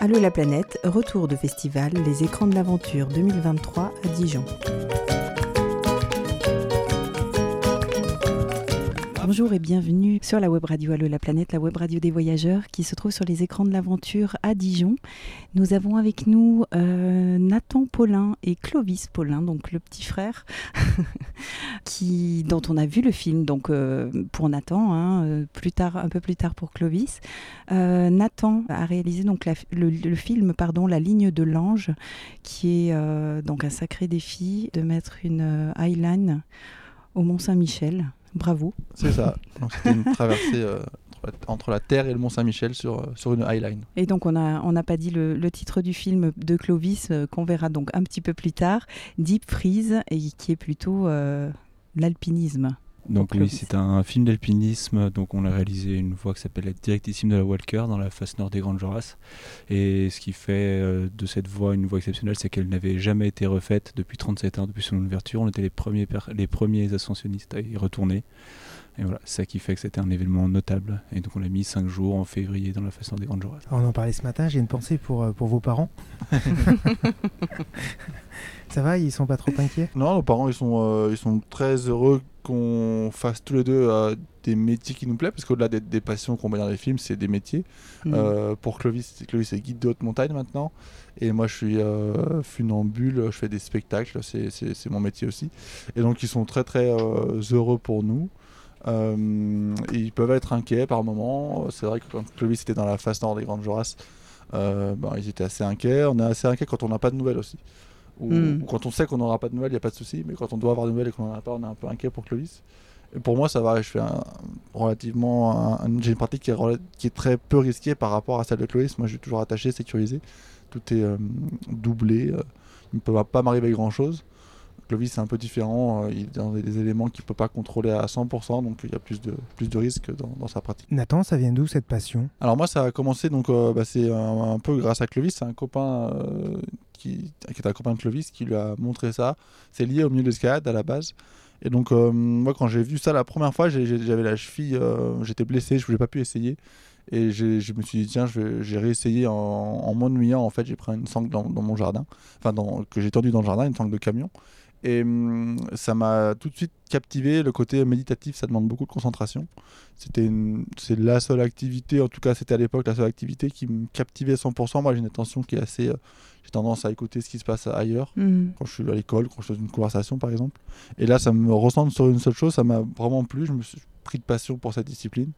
Allô la planète, retour de festival Les écrans de l'aventure 2023 à Dijon. Bonjour et bienvenue sur la web radio Allo la planète, la web radio des voyageurs qui se trouve sur les écrans de l'aventure à Dijon. Nous avons avec nous euh, Nathan Paulin et Clovis Paulin, donc le petit frère, dont on a vu le film donc euh, pour Nathan, hein, euh, un peu plus tard pour Clovis. Nathan a réalisé donc le, le, film pardon, La ligne de l'ange, qui est donc un sacré défi de mettre une highline au Mont Saint-Michel. Bravo. C'est ça. C'était une traversée euh, entre la Terre et le Mont Saint-Michel sur, euh, sur une highline. Et donc on n'a on pas dit le, titre du film de Clovis euh, qu'on verra donc un petit peu plus tard, Deep Freeze, et qui est plutôt l'alpinisme. Donc oui, c'est un film d'alpinisme. Donc on l'a réalisé une fois qui s'appelle la directissime de la Walker dans la face nord des Grandes Jorasses. Et ce qui fait euh, de cette voie une voie exceptionnelle, c'est qu'elle n'avait jamais été refaite depuis 37 ans, depuis son ouverture. On était les premiers, les premiers ascensionnistes à y retourner. Et voilà, c'est ça qui fait que c'était un événement notable. Et donc on l'a mis 5 jours en février dans la face nord des Grandes Jorasses. On en parlait ce matin, j'ai une pensée pour, euh, pour vos parents. ça va, ils sont pas trop inquiets? Non, nos parents ils sont, euh, ils sont très heureux qu'on fasse tous les deux euh, des métiers qui nous plaisent, parce qu'au-delà des, des, passions qu'on met dans les films, c'est des métiers. Mm. Euh, pour Clovis, Clovis est guide de haute montagne maintenant, et moi je suis euh, funambule, je fais des spectacles, c'est mon métier aussi. Et donc ils sont très très heureux pour nous. ils peuvent être inquiets par moments. C'est vrai que quand Clovis était dans la face nord des Grandes Jorasses, ben, ils étaient assez inquiets. On est assez inquiets quand on n'a pas de nouvelles aussi. Hmm. Ou, quand on sait qu'on n'aura pas de nouvelles, il n'y a pas de souci, mais quand on doit avoir de nouvelles et qu'on n'en a pas, on est un peu inquiet pour Clovis. Et pour moi, ça va, je fais un, relativement. J'ai une pratique qui est, qui est, très peu risquée par rapport à celle de Clovis. Moi, je suis toujours attaché, sécurisé. Tout est euh, doublé. Euh, il ne peut pas m'arriver grand chose. Clovis, c'est un peu différent. Euh, il est dans des éléments qu'il ne peut pas contrôler à 100%, donc il y a plus de, plus de risques dans, sa pratique. Nathan, ça vient d'où cette passion? Alors, moi, ça a commencé, donc bah, c'est un, peu grâce à Clovis. C'est un copain qui, est un de Clovis, qui lui a montré ça. C'est lié au milieu de l'escalade à la base. Et donc, euh, moi, quand j'ai vu ça la première fois, j'avais la cheville, euh, j'étais blessé, je n'ai pas pu essayer. Et je me suis dit, tiens, j'ai réessayé en, en m'ennuyant. En fait, j'ai pris une sangle dans, mon jardin, enfin, que j'ai tendue dans le jardin, une sangle de camion. Et hum, ça m'a tout de suite captivé. Le côté méditatif, ça demande beaucoup de concentration. C'était c'est la seule activité, en tout cas c'était à l'époque la seule activité qui me captivait 100%. Moi j'ai une attention qui est assez... Euh, j'ai tendance à écouter ce qui se passe ailleurs, mmh. quand je suis à l'école, quand je dans une conversation par exemple. Et là ça me ressemble sur une seule chose, ça m'a vraiment plu. Je me suis pris de passion pour cette discipline.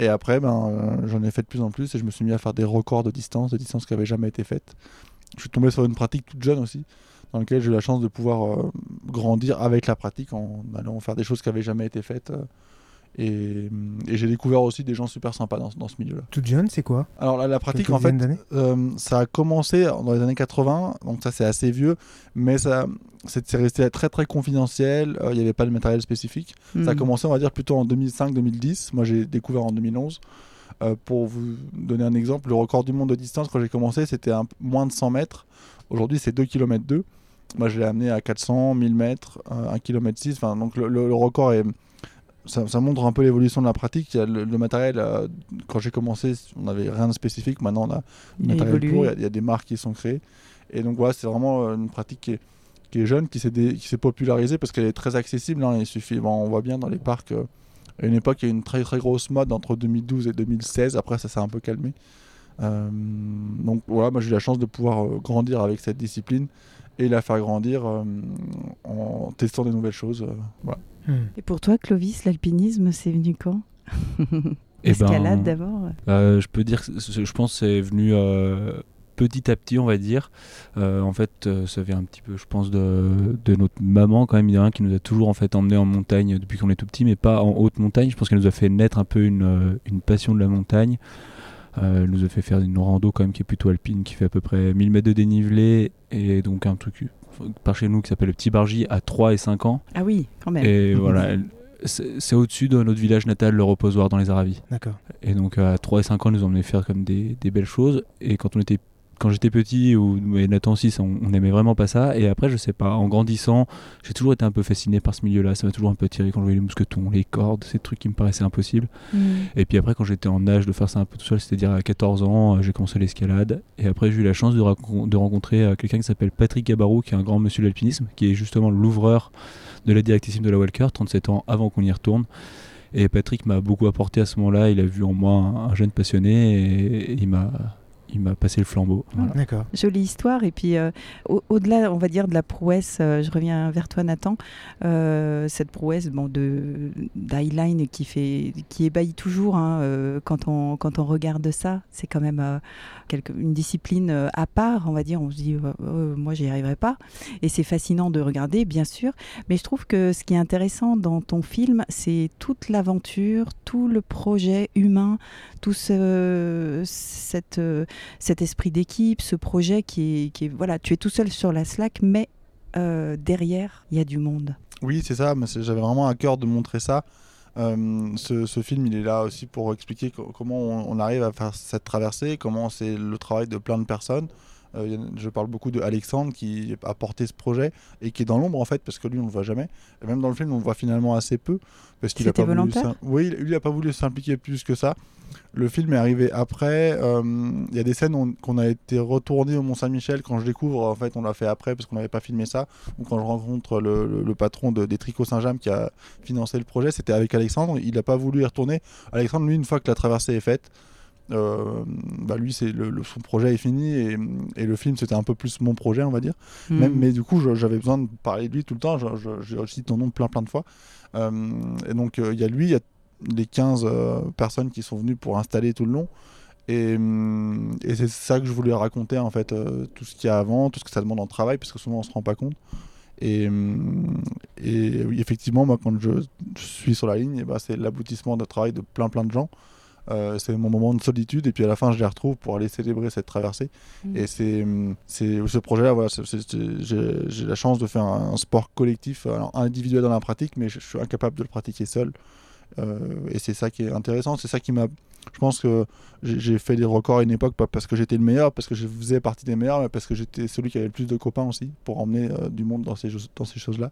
Et après, ben, euh, j'en ai fait de plus en plus et je me suis mis à faire des records de distance, de distance qui n'avaient jamais été faites. Je suis tombé sur une pratique toute jeune aussi dans lequel j'ai eu la chance de pouvoir euh, grandir avec la pratique en allant faire des choses qui n'avaient jamais été faites. Euh, et, j'ai découvert aussi des gens super sympas dans, dans ce milieu-là. Toute jeune, c'est quoi? Alors la, pratique, en fait, euh, ça a commencé dans les années 80, donc ça c'est assez vieux, mais ça c'est resté très très confidentiel, il n'y avait pas de matériel spécifique. Ça a hmm. commencé, on va dire, plutôt en 2005-2010. Moi j'ai découvert en 2011. pour vous donner un exemple, le record du monde de distance quand j'ai commencé, c'était moins de 100 mètres. Aujourd'hui, c'est 2 km 2. Moi, je l'ai amené à 400, 1000 mètres, 1 km 6. Enfin, donc le, record est. Ça, montre un peu l'évolution de la pratique. Il y a le, matériel, euh, quand j'ai commencé, on n'avait rien de spécifique. Maintenant, on a le matériel pour. Il y, a, des marques qui sont créées. Et donc, voilà, c'est vraiment euh, une pratique qui est, qui est jeune, qui s'est popularisée parce qu'elle est très accessible. Hein. Il suffit, on voit bien dans les parcs. Euh, à une époque, il y a eu une très très grosse mode entre 2012 et 2016. Après, ça s'est un peu calmé. donc voilà, moi j'ai eu la chance de pouvoir grandir avec cette discipline et la faire grandir euh, en testant des nouvelles choses. Euh, hmm. Et pour toi, Clovis, l'alpinisme, c'est venu quand? Eh ben, Escalade d'abord euh, Je peux dire que je pense que c'est venu petit à petit, on va dire. en fait, ça vient un petit peu, je pense, de, de notre maman, quand même, il y a qui nous a toujours en fait emmené en montagne depuis qu'on est tout petit, mais pas en haute montagne. Je pense qu'elle nous a fait naître un peu une, une passion de la montagne. Euh, elle nous a fait faire une rando quand même qui est plutôt alpine, qui fait à peu près 1000 mètres de dénivelé et donc un truc par chez nous qui s'appelle le Petit Bargy à 3 et 5 ans. Ah oui, quand même. Et voilà, c'est au-dessus de notre village natal, le reposoir dans les Aravis. D'accord. Et donc à 3 et 5 ans, ils nous ont emmené faire comme des, des, belles choses. Et quand on était quand j'étais petit, ou et Nathan aussi, on, on aimait vraiment pas ça. Et après, je sais pas, en grandissant, j'ai toujours été un peu fasciné par ce milieu-là. Ça m'a toujours un peu tiré quand je voyais les mousquetons, les cordes, ces trucs qui me paraissaient impossibles. Mm. Et puis après, quand j'étais en âge de faire ça un peu tout seul, c'est-à-dire à 14 ans, euh, j'ai commencé l'escalade. Et après, j'ai eu la chance de, rencontrer euh, quelqu'un qui s'appelle Patrick Gabarou, qui est un grand monsieur de l'alpinisme, qui est justement l'ouvreur de la directissime de la Walker, 37 ans avant qu'on y retourne. Et Patrick m'a beaucoup apporté à ce moment-là. Il a vu en moi un, un jeune passionné et, il m'a il m'a passé le flambeau. Voilà. D'accord. Jolie histoire. Et puis, euh, au- au-delà, on va dire, de la prouesse, euh, je reviens vers toi, Nathan, euh, cette prouesse bon, d'highline qui, fait, qui ébahit toujours hein, euh, quand, on, quand on regarde ça. C'est quand même euh, quelque, une discipline à part, on va dire. On se dit, euh, euh, moi, j'y arriverai pas. Et c'est fascinant de regarder, bien sûr. Mais je trouve que ce qui est intéressant dans ton film, c'est toute l'aventure, tout le projet humain, tout ce, cette, euh, cet esprit d'équipe, ce projet qui est, qui est- voilà, tu es tout seul sur la slack, mais euh, derrière, il y a du monde. Oui, c'est ça, j'avais vraiment à cœur de montrer ça. Euh, ce, film, il est là aussi pour expliquer co- comment on arrive à faire cette traversée, comment c'est le travail de plein de personnes. Euh, je parle beaucoup de Alexandre qui a porté ce projet et qui est dans l'ombre en fait parce que lui on le voit jamais. Et même dans le film on le voit finalement assez peu parce qu'il a pas voulu volontaire Oui, lui il a pas voulu s'impliquer plus que ça. Le film est arrivé après. euh, Il y a des scènes on- qu'on a été retourné au Mont Saint-Michel quand je découvre en fait on l'a fait après parce qu'on n'avait pas filmé ça ou quand je rencontre le, le- le patron de, des Tricots Saint-James qui a financé le projet, c'était avec Alexandre. Il n'a pas voulu y retourner. Alexandre, lui, une fois que la traversée est faite, bah lui, c'est le, le- son projet est fini et, et le film, c'était un peu plus mon projet, on va dire. Même, Mm. mais du coup, j'avais besoin de parler de lui tout le temps. Je, je, je cite ton nom plein, plein de fois. Euh, et donc, euh, il y a lui, il y a les 15 euh, personnes qui sont venues pour installer tout le long. Et, hum, et c'est ça que je voulais raconter, en fait, euh, tout ce qu'il y a avant, tout ce que ça demande en travail, parce que souvent on se rend pas compte. Et, hum, et oui, effectivement, moi, quand je, je suis sur la ligne, ben, c'est l'aboutissement d'un travail de plein, plein de gens. Euh, c'est mon moment de solitude, et puis à la fin, je les retrouve pour aller célébrer cette traversée. Mm. Et c'est hum, c'est ce projet-là, voilà, c'est- c'est- c'est- j'ai la chance de faire un, un sport collectif, alors individuel dans la pratique, mais je, je suis incapable de le pratiquer seul. Euh, et c'est ça qui est intéressant, c'est ça qui m'a. Je pense que j'ai fait des records à une époque, pas parce que j'étais le meilleur, parce que je faisais partie des meilleurs, mais parce que j'étais celui qui avait le plus de copains aussi pour emmener euh, du monde dans ces, dans ces choses-là.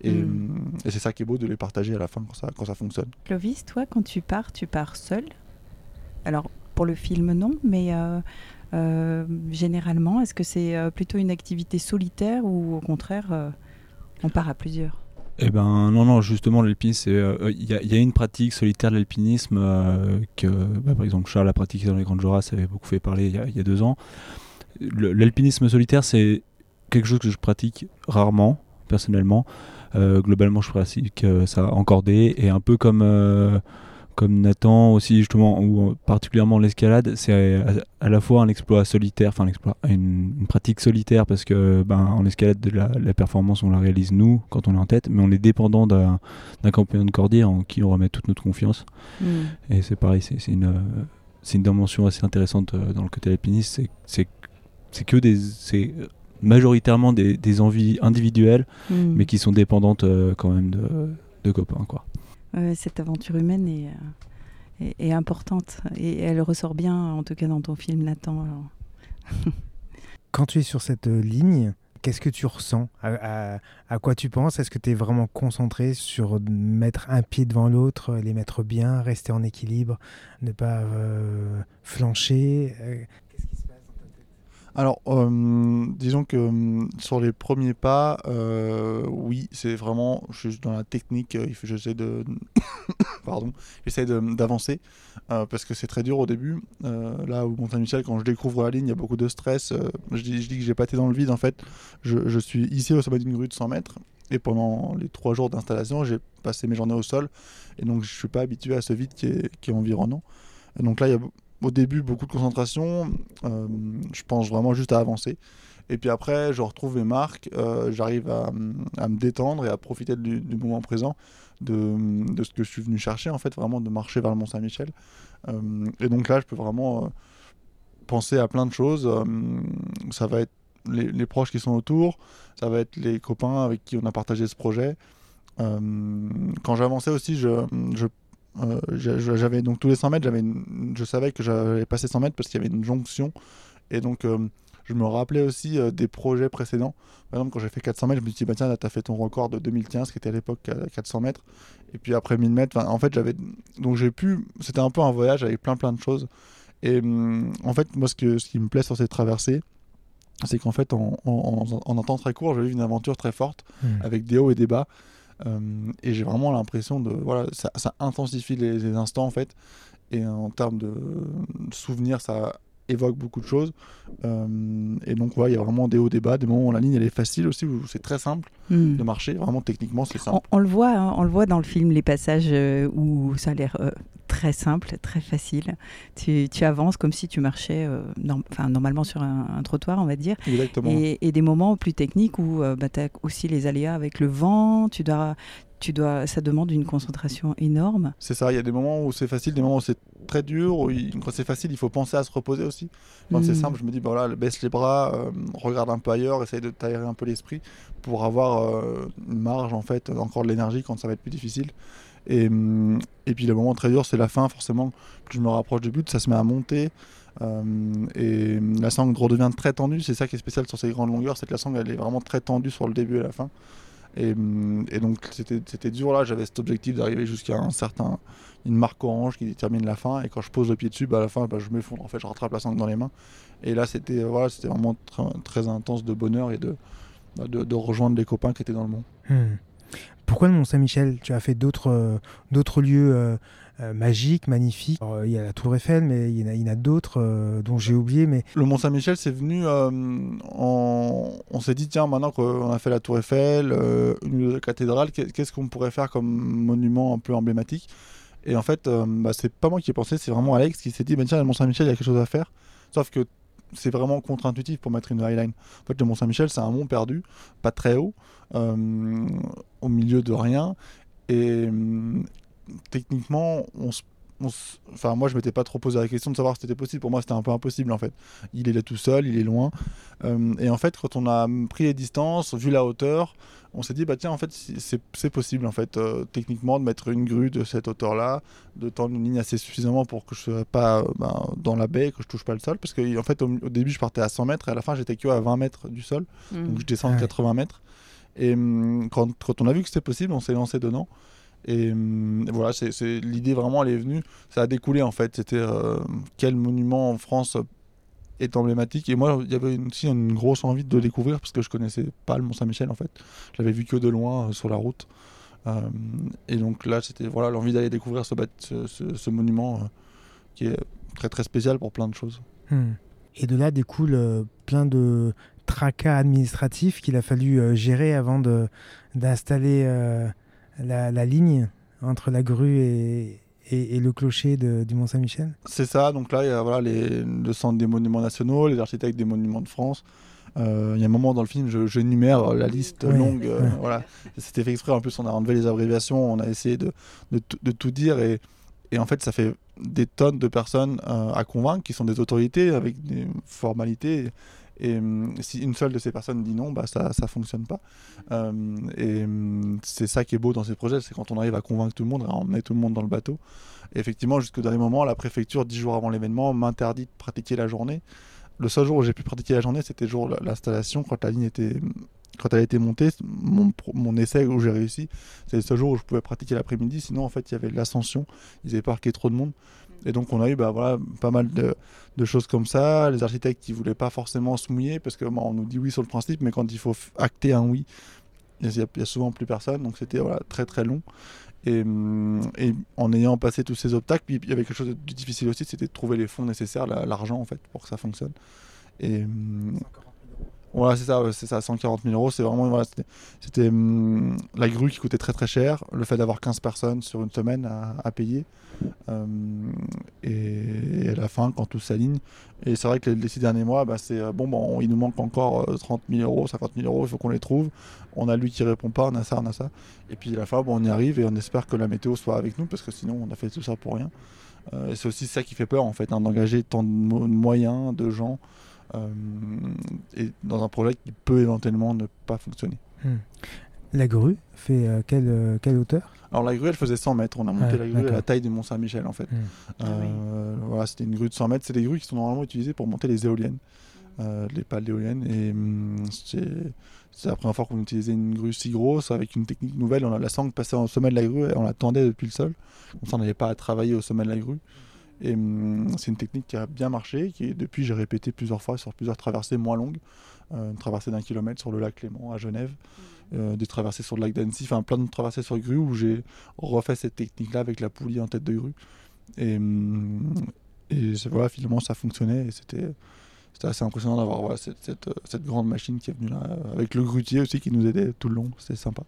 Et, Mm. hum, et c'est ça qui est beau de les partager à la fin quand ça, quand ça fonctionne. Clovis, toi, quand tu pars, tu pars seul? Alors, pour le film, non, mais euh, euh, généralement, est-ce que c'est euh, plutôt une activité solitaire ou au contraire, on part à plusieurs? Eh ben non, non, justement, l'alpinisme, il y, a- une pratique solitaire de l'alpinisme que, bah, par exemple, Charles a pratiqué dans les Grandes Jorasses, ça avait beaucoup fait parler il y a, deux ans. L'alpinisme solitaire, c'est quelque chose que je pratique rarement, personnellement. Globalement, je pratique ça en cordée et un peu comme comme Nathan aussi justement ou euh, particulièrement l'escalade, c'est à, à la fois un exploit solitaire, enfin l'exploit, une, une pratique solitaire parce que ben en escalade de la, la performance on la réalise nous quand on est en tête, mais on est dépendant d'un d'un compagnon de cordée en qui on remet toute notre confiance. Mm. Et c'est pareil, c'est une, euh, c'est une dimension assez intéressante euh, dans le côté alpiniste. C'est- C'est c'est que des. C'est majoritairement des, des envies individuelles, Mm. mais qui sont dépendantes euh, quand même de, de copains. Quoi. Cette aventure humaine est, euh, est- importante. Et elle ressort bien, en tout cas dans ton film, Nathan. Quand tu es sur cette euh, ligne, qu'est-ce que tu ressens? À, quoi tu penses? Est-ce que tu es vraiment concentré sur mettre un pied devant l'autre, les mettre bien, rester en équilibre, ne pas euh, flancher Euh, Qu'est-ce qui se passe dans ta tête Alors, euh, disons que euh, sur les premiers pas, euh, oui, c'est vraiment, je suis dans la technique, j'essaie de, pardon, j'essaie d'avancer parce que c'est très dur au début. Là, au Mont Saint-Michel, quand je découvre la ligne, il y a beaucoup de stress. je, dis, je que j'ai pas été dans le vide en fait. Je, suis ici au sommet d'une grue de 100 mètres et pendant les trois jours d'installation, j'ai passé mes journées au sol et donc je suis pas habitué à ce vide qui est, environnant. Donc là, il y a au début beaucoup de concentration. euh, je pense vraiment juste à avancer. Et puis après, je retrouve mes marques. euh, J'arrive à, me détendre et à profiter du, moment présent, de, de ce que je suis venu chercher, en fait, vraiment de marcher vers le Mont Saint-Michel. Euh, et donc là, je peux vraiment penser à plein de choses. Ça va être les, proches qui sont autour, ça va être les copains avec qui on a partagé ce projet. Quand j'avançais aussi, je, je euh, j'a- j'avais donc tous les 100 mètres, j'avais une- je savais que j'avais passé 100 mètres parce qu'il y avait une jonction. Et donc, euh, je me rappelais aussi euh, des projets précédents. Par exemple, quand j'ai fait 400 mètres, je me suis dit, bah tiens, là, tu as fait ton record de 2015, qui était à l'époque 400 mètres. Et puis après 1000 mètres, en fait, j'avais. Donc j'ai pu. C'était un peu un voyage avec plein, plein de choses. Et hum, en fait, moi, ce, que, ce qui me plaît sur ces traversées, c'est qu'en fait, en, en, un temps très court, j'ai eu une aventure très forte, mmh. avec des hauts et des bas. Hum, et j'ai vraiment l'impression de. Voilà, ça, ça intensifie les, les, instants, en fait. Et en termes de souvenirs, ça évoque beaucoup de choses. Euh, et donc, voilà, il y a vraiment des hauts, des bas, des moments où la ligne elle est facile aussi, où c'est très simple hmm. de marcher. Vraiment, techniquement, c'est simple. On, le voit, hein, on le voit dans le film, les passages euh, où ça a l'air euh, très simple, très facile. Tu, tu, avances comme si tu marchais enfin normalement sur un, trottoir, on va dire. Exactement. Et, et des moments plus techniques où bah, tu as aussi les aléas avec le vent, tu dois tu dois, ça demande une concentration énorme. C'est ça, il y a des moments où c'est facile, des moments où c'est très dur, où quand c'est facile, il faut penser à se reposer aussi. Quand c'est hmm. simple, je me dis, bah voilà, baisse les bras, euh, regarde un peu ailleurs, essaye de t'aérer un peu l'esprit pour avoir euh, une marge, en fait, encore de l'énergie quand ça va être plus difficile. Et, hum, et puis le moment très dur, c'est la fin, forcément. Plus je me rapproche du but, ça se met à monter. Euh, et la sangle redevient très tendue. C'est ça qui est spécial sur ces grandes longueurs, c'est que la sangle elle est vraiment très tendue sur le début et la fin. Et, donc c'était dur là, j'avais cet objectif d'arriver jusqu'à un certain, une marque orange qui détermine la fin. Et quand je pose le pied dessus, bah, à la fin, bah, je m'effondre. En fait, je rattrape la sangle dans les mains. Et là, c'était voilà, c'était vraiment très, intense de bonheur et de, bah, de, rejoindre les copains qui étaient dans le mont. Hmm. Pourquoi le Mont Saint-Michel Tu as fait d'autres euh, lieux euh, euh, magiques, magnifiques? il y a la Tour Eiffel, mais il y en a, d'autres dont j'ai oublié. Mais le Mont Saint-Michel, c'est venu. En... On s'est dit tiens, maintenant qu'on a fait la Tour Eiffel, une cathédrale, qu'est-ce qu'on pourrait faire comme monument un peu emblématique? Et en fait, bah, c'est pas moi qui ai pensé, c'est vraiment Alex qui s'est dit bah, tiens, le Mont Saint-Michel, il y a quelque chose à faire. Sauf que c'est vraiment contre-intuitif pour mettre une highline. En fait, le Mont Saint-Michel, c'est un mont perdu, pas très haut, euh, au milieu de rien. Et euh, techniquement, on enfin moi je m'étais pas trop posé la question de savoir si c'était possible. Pour moi c'était un peu impossible en fait. Il est là tout seul il est loin. Euh, et en fait quand on a pris les distances vu la hauteur on s'est dit bah tiens en fait c'est possible en fait euh, techniquement de mettre une grue de cette hauteur là de tendre une ligne assez suffisamment pour que je sois pas euh, ben, dans la baie que je touche pas le sol. Parce que en fait au, début je partais à 100 mètres et à la fin j'étais que à 20 mètres du sol. Mmh. donc je descends de 80 mètres. Et hum, quand, quand, on a vu que c'était possible on s'est lancé dedans et hum, voilà c'est l'idée vraiment elle est venue ça a découlé en fait c'était euh, quel monument en France est emblématique. Et moi, il y avait aussi une grosse envie de le découvrir parce que je connaissais pas le Mont Saint-Michel en fait. Je l'avais vu que de loin euh, sur la route. Euh, et donc là, c'était voilà l'envie d'aller découvrir ce, monument euh, qui est très très spécial pour plein de choses. Hmm. Et de là découle plein de tracas administratifs qu'il a fallu gérer avant d'installer la, la, ligne entre la grue et, et, le clocher du Mont-Saint-Michel C'est ça, donc là, il y a voilà, les, le centre des monuments nationaux, les architectes des monuments de France. Euh, il y a un moment dans le film, je, j'énumère la liste longue. Euh, voilà. C'était fait exprès, en plus, on a enlevé les abréviations, on a essayé de, de, de tout dire. Et, et, en fait, ça fait des tonnes de personnes euh, à convaincre qui sont des autorités avec des formalités. Et hum, si une seule de ces personnes dit non, bah, ça ne fonctionne pas. Hum, et hum, c'est ça qui est beau dans ces projets, c'est quand on arrive à convaincre tout le monde, à emmener tout le monde dans le bateau. Et effectivement, jusqu'au dernier moment, la préfecture, dix jours avant l'événement, m'interdit de pratiquer la journée. Le seul jour où j'ai pu pratiquer la journée, c'était le jour de l'installation, quand la ligne était a été montée, mon, mon essai où j'ai réussi, c'est le seul jour où je pouvais pratiquer l'après-midi. Sinon, en fait, il y avait l'ascension. Ils avaient parqué trop de monde. Et donc on a eu bah, voilà, pas mal de, choses comme ça. Les architectes qui voulaient pas forcément se mouiller parce que on nous dit oui sur le principe, mais quand il faut acter un oui, il n'y a, souvent plus personne. Donc c'était voilà, très très long. Et, hum, et, en ayant passé tous ces obstacles, il y avait quelque chose de difficile aussi, c'était de trouver les fonds nécessaires, l'argent en fait, pour que ça fonctionne. Et, hum, voilà, c'est ça, c'est ça, 140 000 euros. C'est vraiment, c'était hum, la grue qui coûtait très très cher, le fait d'avoir 15 personnes sur une semaine à, payer, hum, et, à la fin, quand tout s'aligne. Et c'est vrai que les, six derniers mois, bah, c'est euh, bon, bon, il nous manque encore 30 euh, 000 euros, 50 000 euros, il faut qu'on les trouve. On a lui qui répond pas, on a ça, on a ça. Et puis à la fin, bon, on y arrive et on espère que la météo soit avec nous, parce que sinon, on a fait tout ça pour rien. Euh, c'est aussi ça qui fait peur, en fait, hein, d'engager tant de moyens, de gens. Euh, et dans un projet qui peut éventuellement ne pas fonctionner. Hmm. La grue fait euh, quelle, euh, quelle, hauteur? Alors la grue, elle faisait 100 mètres. On a monté la grue à la taille du Mont Saint-Michel en fait. Hmm. Ah voilà, c'était une grue de 100 mètres. C'est des grues qui sont normalement utilisées pour monter les éoliennes. euh, les pales d'éoliennes. Et hum, c'est c'est la première fois qu'on utilisait une grue si grosse avec une technique nouvelle. On a la sangle passée au sommet de la grue et on la tendait depuis le sol. Comme ça, on n'avait pas à travailler au sommet de la grue. Et hum, c'est une technique qui a bien marché, qui depuis j'ai répété plusieurs fois sur plusieurs traversées moins longues. Euh, une traversée d'un kilomètre sur le lac Clément à Genève, euh, des traversées sur le lac d'Annecy, enfin plein de traversées sur grue où j'ai refait cette technique-là avec la poulie en tête de grue. Et, hum, et voilà, finalement ça fonctionnait et c'était c'était assez impressionnant d'avoir voilà, cette, cette, euh, cette grande machine qui est venue là, avec le grutier aussi qui nous aidait tout le long, c'était sympa.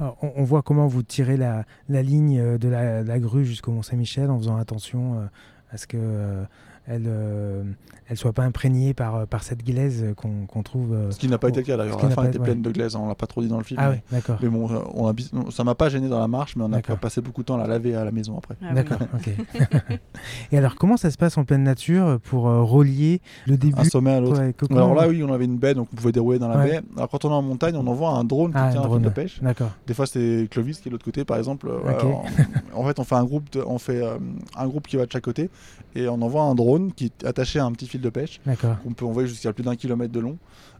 On, voit comment vous tirez la, ligne euh, de la, la grue jusqu'au Mont-Saint-Michel en faisant attention euh, à ce que euh, elle, euh, elle soit pas imprégnée par, euh, par cette glaise qu'on trouve. euh, Ce qui n'a pas été le cas d'ailleurs, la fin était été- pleine de glaise, on l'a pas trop dit dans le film. Ah mais- oui, d'accord. Mais bon, euh, on a, ça m'a pas gêné dans la marche, mais on a passé beaucoup de temps à la laver à la maison après. Ah oui. D'accord, ok. Et alors, comment ça se passe en pleine nature pour euh, relier le début Un sommet à l'autre. Ouais, Alors là, oui, on avait une baie, donc on pouvait dérouler dans la Ouais. baie. Alors quand on est en montagne, on envoie un drone qui Ah, tient un, drone. de pêche. D'accord. Des fois, c'est Clovis qui est de l'autre côté, par exemple. Ok. voilà, en, en fait, on fait un groupe, de- on fait euh, un groupe qui va de chaque côté, et on envoie un drone qui est attaché à un petit fil de pêche qu'on peut envoyer jusqu'à plus d'un kilomètre de long.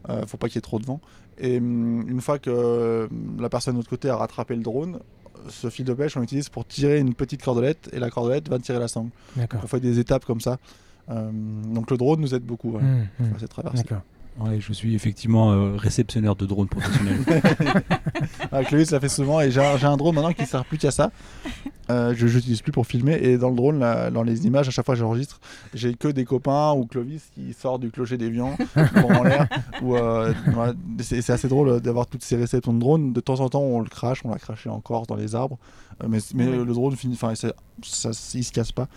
Euh, faut pas qu'il y ait trop de vent. Et hum, une fois que euh, la personne de l'autre côté a rattrapé le drone, ce fil de pêche, on l'utilise pour tirer une petite cordelette, et la cordelette va tirer la sangle. On fait des étapes comme ça. Euh, donc le drone nous aide beaucoup ouais, Hum, hum. à cette traversée. D'accord. Ouais, je suis effectivement euh, réceptionneur de drones professionnels. Ah, Clovis l'a fait souvent et j'ai un, drone maintenant qui sert plus qu'à ça. Euh, je n'utilise plus pour filmer et dans le drone, là, dans les images, à chaque fois que j'enregistre, j'ai que des copains ou Clovis qui sort du clocher d'Evian en l'air. Euh, voilà, c'est assez drôle d'avoir toutes ces réceptions de drone. De temps en temps, on le crache, on l'a craché en Corse dans les arbres, Euh, mais, mais Ouais. le drone finit, enfin, ça, ça, il se casse pas.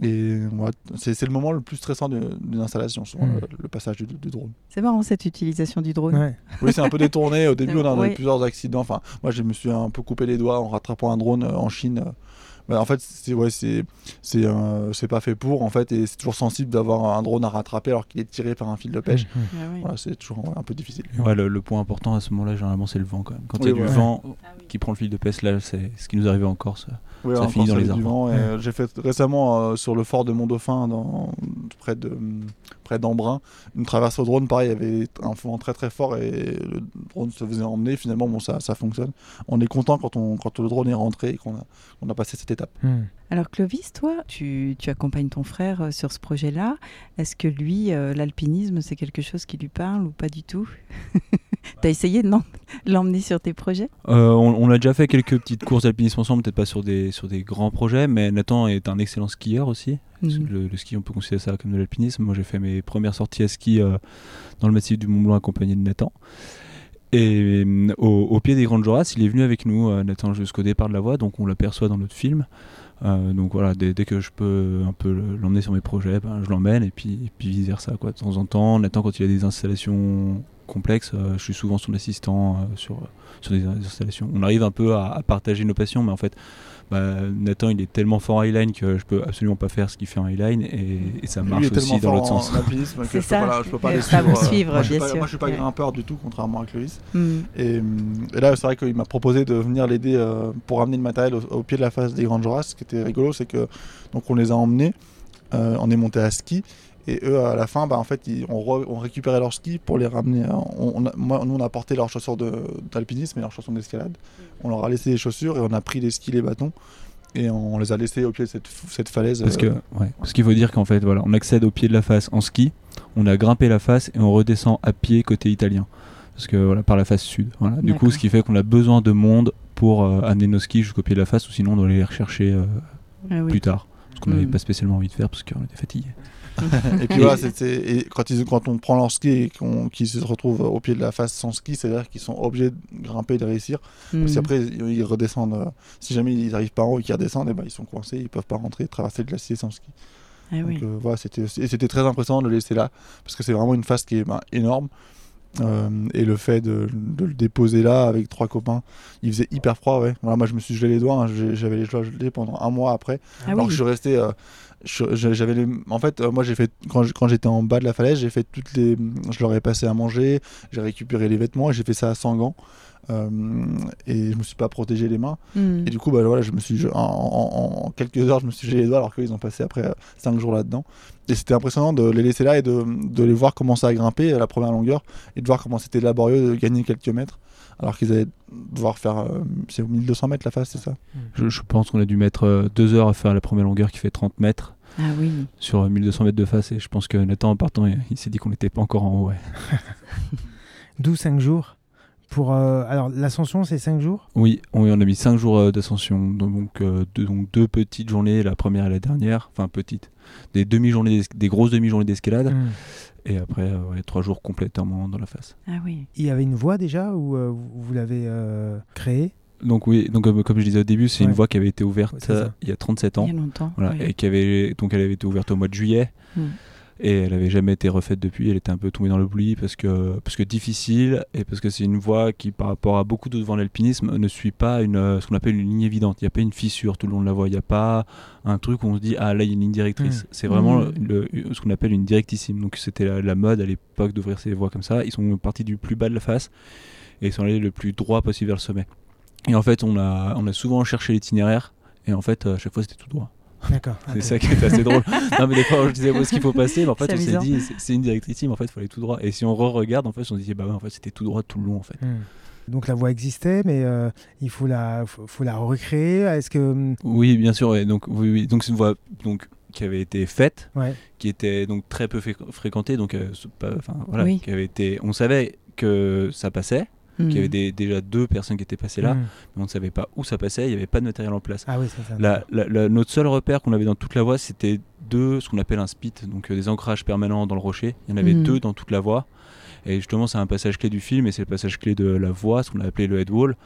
Et voilà, c'est le moment le plus stressant de- d'une installation, souvent, Mm. le, le passage du, du drone. C'est marrant cette utilisation du drone. Ouais. Oui, c'est un peu détourné. Au début, on a eu Ouais. plusieurs accidents. Enfin, moi, je me suis un peu coupé les doigts en rattrapant un drone euh, en Chine. Bah, en fait, c'est ouais, c'est c'est euh, pas fait pour en fait, et c'est toujours sensible d'avoir un drone à rattraper alors qu'il est tiré par un fil de pêche. Oui. Voilà, c'est toujours ouais, un peu difficile. ouais, le, le point important à ce moment-là, généralement, c'est le vent quand même. Quand il y a du vent Ah oui. qui prend le fil de pêche, là, c'est ce qui nous arrivait en Corse. Oui, Ça finit dans les du arbres. Ouais. euh, J'ai fait récemment euh, sur le fort de Mont-Dauphin, dans, près de près d'Embrun, une traversée au drone. Pareil, il y avait un vent très très fort et le drone se faisait emmener. Finalement, bon, ça, ça fonctionne. On est content quand, on, quand le drone est rentré et qu'on a, on a passé cette étape. Hum. Alors Clovis, toi, tu, tu accompagnes ton frère euh, sur ce projet-là. Est-ce que lui, euh, l'alpinisme, c'est quelque chose qui lui parle ou pas du tout? T'as essayé de l'em- l'emmener sur tes projets? Euh, on, on a déjà fait quelques petites courses d'alpinisme ensemble, peut-être pas sur des, sur des grands projets, mais Nathan est un excellent skieur aussi. Mhm. Le, le ski, on peut considérer ça comme de l'alpinisme. Moi, j'ai fait mes premières sorties à ski euh, dans le massif du Mont Blanc accompagné de Nathan. Et euh, au, au pied des Grandes Jorasses, il est venu avec nous, Nathan, jusqu'au départ de la voie, donc on l'aperçoit dans notre film. Euh, donc voilà, dès, que je peux un peu le- l'emmener sur mes projets, ben, je l'emmène et puis, et puis vice versa. Quoi. De temps en temps, Nathan, quand il a des installations complexes, euh, je suis souvent son assistant euh, sur, sur des installations. On arrive un peu à, à partager nos passions, mais en fait, bah, Nathan, il est tellement fort en highline que je peux absolument pas faire ce qu'il fait en highline et, et ça marche aussi dans l'autre en sens. C'est je peux pas, ça. la- je peux pas les suivre. vous euh, suivre, moi, bien pas, sûr. moi, je suis pas Ouais. grimpeur du tout, contrairement à Clovis. Hmm. Et, et là, c'est vrai qu'il m'a proposé de venir l'aider euh, pour ramener le matériel au, au pied de la face des Grandes Jorasses. Ce qui était rigolo, c'est que donc on les a emmenés, euh, on est monté à ski. Et eux, à la fin, bah, en fait, ils, on, re- on récupérait leurs skis pour les ramener. On, on a- moi, nous, on a porté leurs chaussures d'alpinisme et leurs chaussures d'escalade. On leur a laissé les chaussures et on a pris les skis, les bâtons. Et on les a laissés au pied de cette, cette falaise. Parce que, euh, ouais, parce qu'il faut dire qu'en fait, voilà, on accède au pied de la face en ski, on a grimpé la face et on redescend à pied côté italien. Parce que voilà, par la face sud. Voilà. Du coup, ce qui fait qu'on a besoin de monde pour euh, amener nos skis jusqu'au pied de la face, ou sinon on doit les rechercher euh, Ah oui. plus tard. Ce qu'on n'avait Mm. pas spécialement envie de faire parce qu'on était fatigué. et puis voilà, c'est- et quand, ils, quand on prend leur ski et qu'on- qu'ils se retrouvent au pied de la face sans ski, c'est-à-dire qu'ils sont obligés de grimper et de réussir. Parce Hmm. qu'après, ils redescendent. euh, si jamais ils n'arrivent pas en haut et qu'ils redescendent, eh ben, ils sont coincés, ils peuvent pas rentrer, traverser le glacier sans ski. Ah oui. Euh, voilà, c'était et c'était très impressionnant de le laisser là, parce que c'est vraiment une face qui est ben, énorme. Euh, et le fait de, de le déposer là avec trois copains, il faisait hyper froid, ouais. Voilà, moi je me suis gelé les doigts, hein, j'avais les doigts gelés pendant un mois après. Ah Alors oui. que je suis resté. euh, j'avais les... En fait, euh, moi j'ai fait quand j'étais en bas de la falaise, j'ai fait toutes les. Je leur ai passé à manger, j'ai récupéré les vêtements et j'ai fait ça sans gants. Euh, et je me suis pas protégé les mains. Hmm. Et du coup, bah, voilà, je me suis, en, en- en quelques heures, je me suis gelé les doigts alors qu'ils ont passé après 5 jours là-dedans. Et c'était impressionnant de les laisser là et de, de les voir commencer à grimper à la première longueur et de voir comment c'était laborieux de gagner quelques mètres alors qu'ils allaient devoir faire. euh, c'est 1200 mètres la face, c'est ça? Je, je pense qu'on a dû mettre euh, deux heures à faire la première longueur qui fait 30 mètres Ah oui. sur euh, 1200 mètres de face. Et je pense que Nathan, en partant, il, il s'est dit qu'on n'était pas encore en haut. ouais. D'où 5 jours? Pour, euh, Alors, l'ascension, c'est 5 jours? Oui, on, on a mis 5 jours euh, d'ascension. Donc, euh, deux, donc deux petites journées, la première et la dernière. Enfin, petites. Des, demi-journées d'es- grosses demi-journées d'escalade. Hmm. Et après, euh, ouais, trois jours complètement dans la face. Ah oui. Il y avait une voie déjà ou euh, vous vous l'avez euh, créée? Donc oui, donc comme, comme je disais au début, c'est Ouais. une voie qui avait été ouverte Ouais, il y a 37 Il ans. y a longtemps. Voilà, oui. et qui avait donc elle avait été ouverte au mois de juillet Mm. Et elle avait jamais été refaite depuis. Elle était un peu tombée dans l'oubli parce que parce que difficile et parce que c'est une voie qui par rapport à beaucoup d'autres voies en alpinisme ne suit pas une ce qu'on appelle une ligne évidente. Il n'y a pas une fissure tout le long de la voie. Il n'y a pas un truc où on se dit ah là il y a une ligne directrice. Mm. C'est vraiment Mm. le- ce qu'on appelle une directissime. Donc c'était la, la mode à l'époque d'ouvrir ces voies comme ça. Ils sont partis du plus bas de la face et ils sont allés le plus droit possible vers le sommet. Et en fait on a on a souvent cherché l'itinéraire et en fait à chaque fois c'était tout droit. D'accord. C'est ok. ça qui est assez drôle. Non, mais des fois, je disais où est-ce qu'il faut passer, mais en fait, C'est on s'est dit, c'est- c'est une directrice, mais en fait, il faut aller tout droit. Et si on re-regarde, en fait, on se dit, bah ouais, en fait, c'était tout droit tout le long, en fait. Hmm. Donc la voie existait, mais euh, il faut la, faut, faut la recréer. Est-ce que hmm, Oui, bien sûr. ouais. Donc, oui, oui. Donc, c'est une voie donc, qui avait été faite, ouais, qui était donc très peu fréquentée, donc, euh, c'est pas- voilà, Oui. qui avait été. On savait que ça passait, Hmm. qu'il y avait des- déjà deux personnes qui étaient passées là, hmm. mais on ne savait pas où ça passait, il n'y avait pas de matériel en place. Ah oui, c'est ça. La- la- la- notre seul repère qu'on avait dans toute la voie, c'était deux, ce qu'on appelle un spit, donc euh, des ancrages permanents dans le rocher. Il y en avait Mhm. deux dans toute la voie. Et justement, c'est un passage clé du film, et c'est le passage clé de la voie, ce qu'on a appelé le head wall.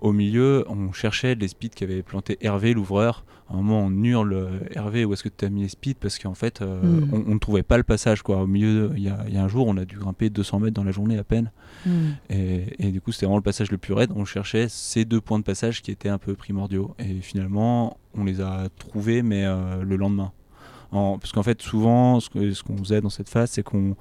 Au milieu, on cherchait les spits qu'avait planté Hervé, l'ouvreur. À un moment, on hurle euh, Hervé, où est-ce que tu as mis les spits Parce qu'en fait, euh, Mhm. on ne trouvait pas le passage. Quoi. Au milieu, il y a, il y a un jour, on a dû grimper 200 mètres dans la journée à peine. Hmm. Et, et du coup, c'était vraiment le passage le plus raide. On cherchait ces deux points de passage qui étaient un peu primordiaux. Et finalement, on les a trouvés, mais euh, le lendemain. En- parce qu'en fait, souvent, ce qu'on faisait dans cette phase, c'est qu'on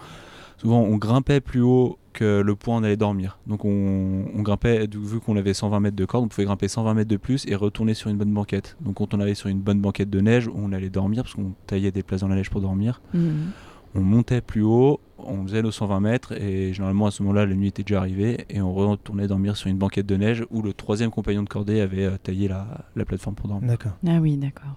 souvent on grimpait plus haut que le point où on allait dormir. Donc on, on grimpait, vu qu'on avait 120 mètres de corde, on pouvait grimper 120 mètres de plus et retourner sur une bonne banquette. Donc quand on allait sur une bonne banquette de neige, on allait dormir, parce qu'on taillait des places dans la neige pour dormir, Hmm. on montait plus haut, on faisait nos 120 mètres et généralement à ce moment-là la nuit était déjà arrivée et on retournait dormir sur une banquette de neige où le troisième compagnon de cordée avait euh, taillé la, la plateforme pour dormir. D'accord. Ah oui, d'accord.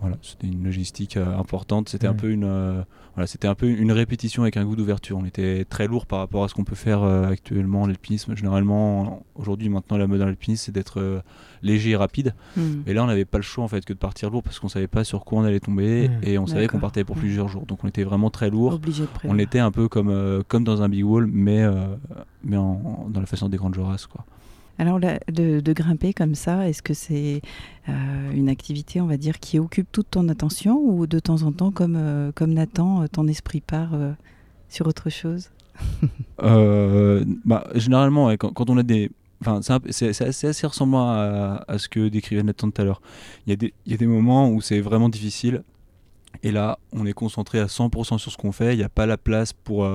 Voilà, c'était une logistique euh, importante. C'était un peu une, euh, voilà, c'était un peu une répétition avec un goût d'ouverture. On était très lourd par rapport à ce qu'on peut faire euh, actuellement en alpinisme. Généralement, aujourd'hui, maintenant, la mode dans l'alpinisme, c'est d'être léger et rapide. Hmm. Et là, on n'avait pas le choix en fait que de partir lourd parce qu'on savait pas sur quoi on allait tomber Mm. et on savait qu'on partait pour Mm. plusieurs jours. Donc, on était vraiment très lourd. Obligé de prévoir. On était un peu comme, comme dans un big wall, mais, mais en, dans la façon des grandes jorasses. Quoi. Alors, de, grimper comme ça, est-ce que c'est euh, une activité, on va dire, qui occupe toute ton attention ou de temps en temps, comme, euh, Nathan, euh, ton esprit part sur autre chose? Bah, généralement, quand, on a des. Enfin, c'est assez, ressemblant à, ce que décrivait Nathan tout à l'heure. Il y a des moments où c'est vraiment difficile. Et là, on est concentré à 100% sur ce qu'on fait. Il n'y a pas la place pour.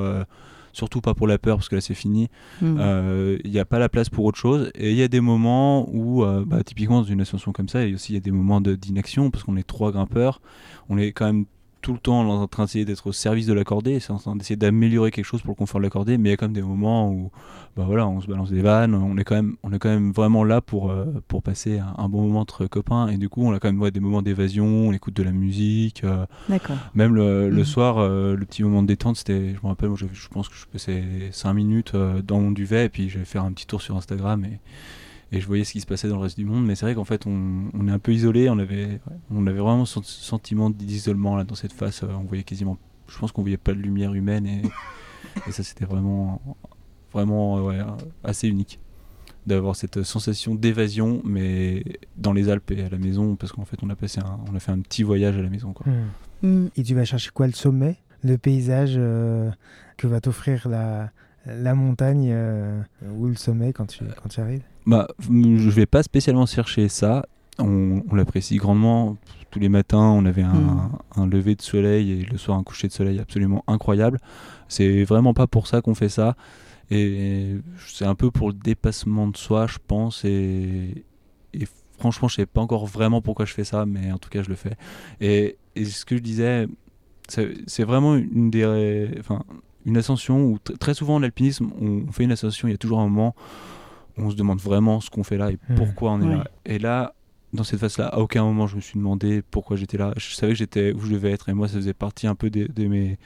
Euh, surtout pas pour la peur, parce que là, c'est fini. Hmm. Euh, Il n'y a pas la place pour autre chose. Et il y a des moments où, euh, bah, typiquement dans une ascension comme ça, il y a aussi il y a des moments de- d'inaction parce qu'on est trois grimpeurs. On est quand même tout le temps en train d'essayer d'être au service de la cordée, c'est en train d'essayer d'améliorer quelque chose pour le confort de la cordée, mais il y a quand même des moments où bah voilà, on se balance des vannes, on est quand même, on est quand même vraiment là pour, euh, pour passer un, un bon moment entre copains, et du coup on a quand même ouais, des moments d'évasion, on écoute de la musique, euh, même le, le Mhm. soir, euh, le petit moment de détente, c'était, je me rappelle, moi, je pense que je passais 5 minutes dans mon duvet et puis j'allais faire un petit tour sur Instagram et, et je voyais ce qui se passait dans le reste du monde. Mais c'est vrai qu'en fait, on, on est un peu isolé, on avait, ouais, on avait vraiment ce sentiment d'isolement là dans cette face. euh, on voyait quasiment, je pense qu'on voyait pas de lumière humaine et, et ça, c'était vraiment, vraiment euh, ouais, assez unique d'avoir cette sensation d'évasion, mais dans les Alpes et à la maison, parce qu'en fait, on a passé un, on a fait un petit voyage à la maison. Quoi. Hmm. Hmm. Et tu vas chercher quoi Le sommet Le paysage euh, que va t'offrir la, la montagne euh, ou le sommet quand tu, quand tu arrives Bah, je vais pas spécialement chercher ça. On, on l'apprécie grandement. Tous les matins, on avait un, Mm. un lever de soleil et le soir un coucher de soleil absolument incroyable. C'est vraiment pas pour ça qu'on fait ça. Et c'est un peu pour le dépassement de soi, je pense. Et, et franchement, je sais pas encore vraiment pourquoi je fais ça, mais en tout cas, je le fais. Et, et ce que je disais, c'est c'est vraiment une des, enfin, une ascension où tr- très souvent en alpinisme, on fait une ascension, il y a toujours un moment où on se demande vraiment ce qu'on fait là et Mhm. pourquoi on est là. Et là, dans cette phase-là, à aucun moment je me suis demandé pourquoi j'étais là. Je savais que j'étais où je devais être et moi, ça faisait partie un peu de mes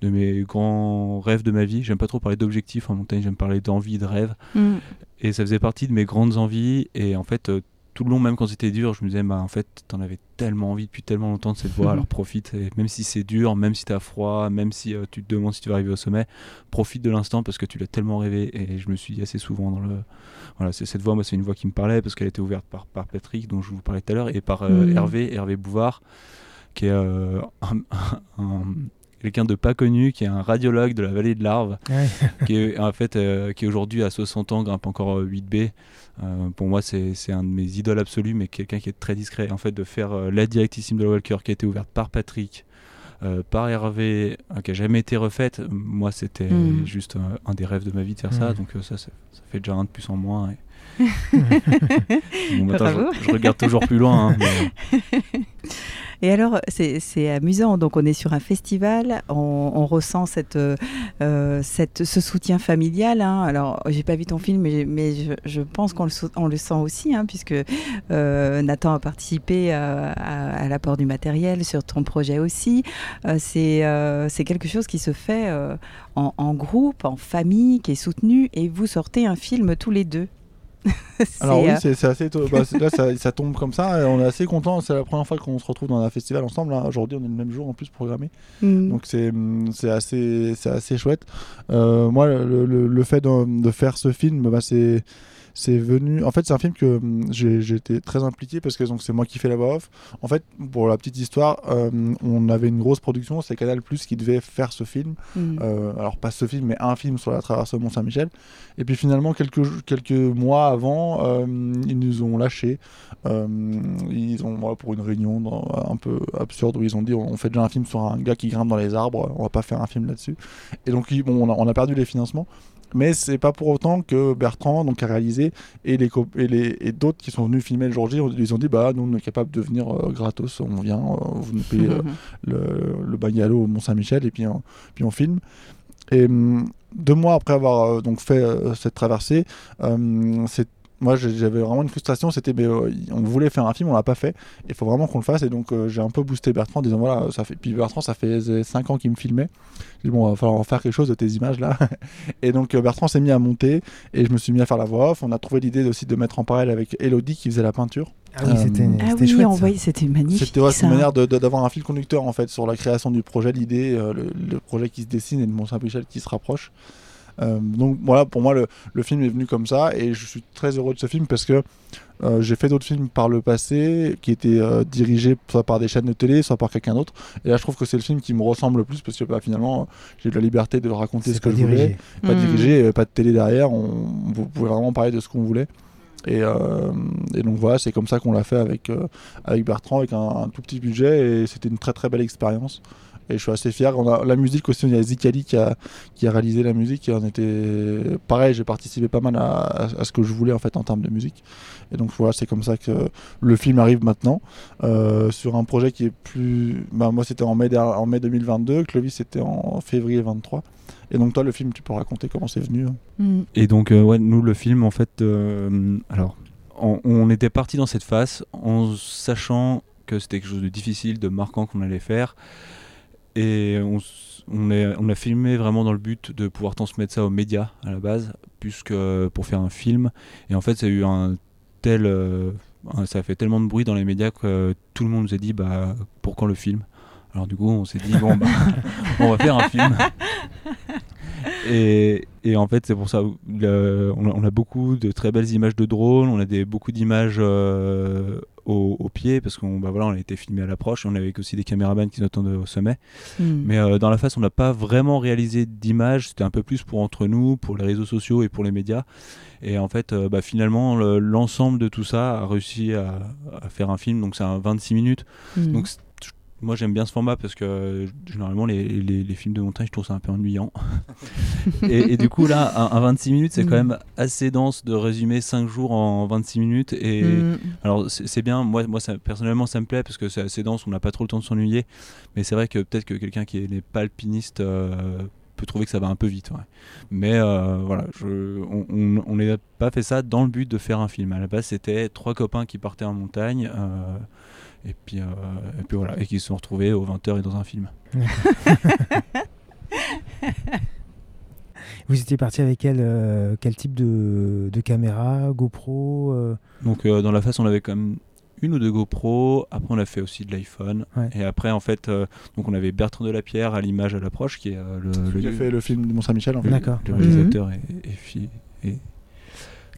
de mes grands rêves de ma vie. J'aime pas trop parler d'objectifs en montagne, j'aime parler d'envie, de rêve. Mm. Et ça faisait partie de mes grandes envies. Et en fait, euh, tout le long, même quand c'était dur, je me disais, bah, en fait, t'en avais tellement envie depuis tellement longtemps de cette voie, Mhm. alors profite. Et même si c'est dur, même si t'as froid, même si euh, tu te demandes si tu vas arriver au sommet, profite de l'instant parce que tu l'as tellement rêvé. Et je me suis dit assez souvent dans le. Voilà, c'est cette voie, moi, c'est une voie qui me parlait parce qu'elle était ouverte par, par Patrick, dont je vous parlais tout à l'heure, et par euh, Mhm. Hervé, Hervé Bouvard, qui est euh, un- un- quelqu'un de pas connu, qui est un radiologue de la vallée de l'Arve Ouais. qui est en fait euh, qui aujourd'hui à 60 ans grimpe encore euh, 8B Euh, pour moi c'est un de mes idoles absolues mais quelqu'un qui est très discret en fait de faire euh, la directissime de la Walker qui a été ouverte par Patrick euh, par Hervé euh, qui a jamais été refaite moi c'était Mm. juste euh, un des rêves de ma vie de faire ça Mm. donc euh, ça, ça ça fait déjà un de plus en moins et... Bon, Bravo. je, je regarde toujours plus loin hein, mais- Et alors, c'est amusant. Donc, on est sur un festival, on, on ressent cette, euh, euh, cette, ce soutien familial. hein. Alors, j'ai pas vu ton film, mais, mais je, je pense qu'on le, on le sent aussi, hein, puisque euh, Nathan a participé à, à- à l'apport du matériel sur ton projet aussi. Euh, c'est quelque chose qui se fait en, en groupe, en famille, qui est soutenu, et vous sortez un film tous les deux. Alors oui, euh, c'est assez. bah, là, ça, ça tombe comme ça. Et on est assez content. C'est la première fois qu'on se retrouve dans un festival ensemble. là. Aujourd'hui, on est le même jour en plus programmé. mm, Donc c'est c'est assez c'est assez chouette. Euh, moi, le, le- le fait de, de faire ce film, bah, c'est c'est venu. En fait, c'est un film que hum, j'ai été très impliqué parce que c'est moi qui fais la voix off. En fait, pour la petite histoire, euh, on avait une grosse production. C'est Canal Plus qui devait faire ce film. mm. Euh, alors pas ce film, mais un film sur la traversée au Mont Saint-Michel. Et puis finalement, quelques, quelques mois avant, euh, ils nous ont lâchés. Ils ont, pour une réunion dans- un peu absurde où ils ont dit on fait déjà un film sur un gars qui grimpe dans les arbres, on va pas faire un film là-dessus. Et donc bon, on, a, on a perdu les financements. Mais c'est pas pour autant que Bertrand donc, a réalisé et les et, les, et d'autres qui sont venus filmer le jour J, ils ont dit bah nous on est capable de venir euh, gratos, on vient, euh, vous nous payez euh, le, le bungalow au Mont Saint-Michel et puis on, puis on filme. Et hum, deux mois après avoir euh, donc fait euh, cette traversée, euh, c'est moi j'avais vraiment une frustration, c'était mais euh, on voulait faire un film, on l'a pas fait, il faut vraiment qu'on le fasse et donc euh, j'ai un peu boosté Bertrand en disant voilà, ça fait puis Bertrand ça fait 5 ans qu'il me filmait. J'ai dit bon, va falloir en faire quelque chose de tes images là. et donc euh, Bertrand s'est mis à monter et je me suis mis à faire la voix off, on a trouvé l'idée aussi de mettre en parallèle avec Elodie qui faisait la peinture. Ah oui, Euh, c'était Ah oui, chouette. c'était magnifique. C'était ouais, une manière de- de- d'avoir un fil conducteur en fait sur la création du projet, l'idée, euh, le, le projet qui se dessine et le Mont Saint-Michel qui se rapproche. Euh, donc voilà, pour moi le, le film est venu comme ça et je suis très heureux de ce film parce que euh, j'ai fait d'autres films par le passé qui étaient euh, dirigés soit par des chaînes de télé, soit par quelqu'un d'autre. Et là je trouve que c'est le film qui me ressemble le plus parce que bah, finalement j'ai eu la liberté de raconter ce que je voulais pas Mm. dirigé, pas de télé derrière. On, vous pouvez vraiment parler de ce qu'on voulait. Et, euh, et donc voilà, c'est comme ça qu'on l'a fait avec, euh, avec Bertrand, avec un, un tout petit budget. Et c'était une très très belle expérience. Et je suis assez fier. On a la musique aussi, il y a Zikali qui a, qui a réalisé la musique. Et on était pareil, j'ai participé pas mal à, à- ce que je voulais en fait en termes de musique. Et donc voilà, c'est comme ça que le film arrive maintenant euh, sur un projet qui est plus. Bah, moi, c'était en mai, en mai 2022. Clovis, c'était en février 23. Et donc toi, le film, tu peux raconter comment c'est venu hein. Mm. Et donc, euh, ouais, nous, le film, en fait, euh, alors, on, on était parti dans cette phase en sachant que c'était quelque chose de difficile, de marquant qu'on allait faire. Et on, on, est, on a filmé vraiment dans le but de pouvoir transmettre ça aux médias à la base, puisque pour faire un film. Et en fait, ça a eu un tel. euh, ça a fait tellement de bruit dans les médias que tout le monde nous a dit bah, pour quand le film? Alors, du coup, on s'est dit bon, bah, on va faire un film. Et, et en fait, c'est pour ça, le- on, a, on a beaucoup de très belles images de drone, on a des, beaucoup d'images euh, au, au pied, parce qu'on bah voilà, on a été filmé à l'approche, et on avait aussi des caméramans qui nous attendaient au sommet. Mm. Mais euh, dans la face, on n'a pas vraiment réalisé d'images, c'était un peu plus pour entre nous, pour les réseaux sociaux et pour les médias. Et en fait, euh, bah, finalement, le- l'ensemble de tout ça a réussi à, à faire un film, donc c'est un 26 minutes. Mm. Donc moi j'aime bien ce format parce que euh, généralement les, les, les films de montagne je trouve ça un peu ennuyant. et, et, du coup là, un, un 26 minutes c'est Mm. quand même assez dense de résumer 5 jours en 26 minutes. Et Mm. alors c'est bien, moi, moi ça, personnellement ça me plaît parce que c'est assez dense, on n'a pas trop le temps de s'ennuyer. Mais c'est vrai que peut-être que quelqu'un qui n'est pas alpiniste euh, peut trouver que ça va un peu vite. ouais. Mais euh, voilà, je, on- n'a pas fait ça dans le but de faire un film. À la base c'était trois copains qui partaient en montagne. euh, et puis, euh, et puis voilà, et qui se sont retrouvés aux 20h et dans un film. Vous étiez parti avec quel, euh, quel type de, de caméra GoPro euh, Donc euh, dans la face, on avait quand même une ou deux GoPro. Après, on a fait aussi de l'iPhone. Ouais. Et après, en fait, euh, donc on avait Bertrand Delapierre à l'image à l'approche, qui est euh, le, Qui a fait le film de Mont-Saint-Michel en fait. D'accord. le Mhm. réalisateur et, et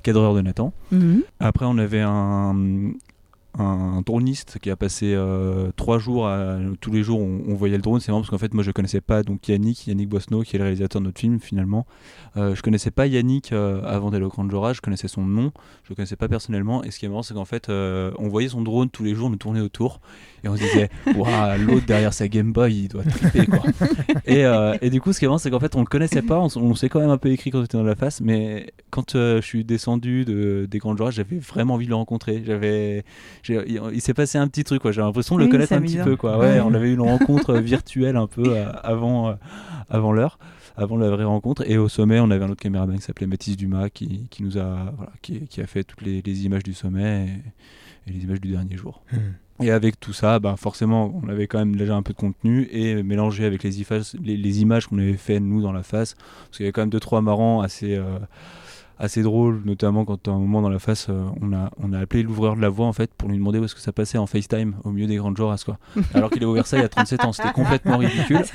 cadreur de Nathan. Mhm. Après, on avait un, un droniste qui a passé euh, trois jours, à- tous les jours, on, voyait le drone. C'est marrant parce qu'en fait, moi, je connaissais pas donc Yannick, Yannick Boisneau, qui est le réalisateur de notre film finalement. Euh, je connaissais pas Yannick euh, avant Grand Jura, je connaissais son nom, je le connaissais pas personnellement. Et ce qui est marrant, c'est qu'en fait, euh, on voyait son drone tous les jours nous tourner autour et on se disait, waouh, l'autre derrière sa Game Boy, il doit triper quoi. et, euh, et du coup, ce qui est marrant, c'est qu'en fait, on le connaissait pas, on, on s'est quand même un peu écrit quand on était dans la face, mais quand euh, je suis descendu de, des Grands Jura, j'avais vraiment envie de le rencontrer. J'avais, il, il s'est passé un petit truc, quoi. J'ai l'impression de le connaître un petit peu, quoi. Ouais, on avait eu une rencontre virtuelle un peu euh, avant, avant l'heure avant la vraie rencontre. Et au sommet, on avait un autre caméraman qui s'appelait Mathis Dumas qui, qui nous a, voilà, qui, qui a fait toutes les, les images du sommet et, et les images du dernier jour. hmm. Et avec tout ça, ben forcément, on avait quand même déjà un peu de contenu et mélangé avec les, images- les, les images qu'on avait fait nous dans la face, parce qu'il y avait quand même deux trois marrants assez euh, assez drôles, notamment quand à un moment dans la face, euh, on a on a appelé l'ouvreur de la voie en fait pour lui demander où est-ce que ça passait en FaceTime au milieu des grandes Joras quoi. Alors qu'il a ouvert ça il y a 37 ans, c'était complètement ridicule.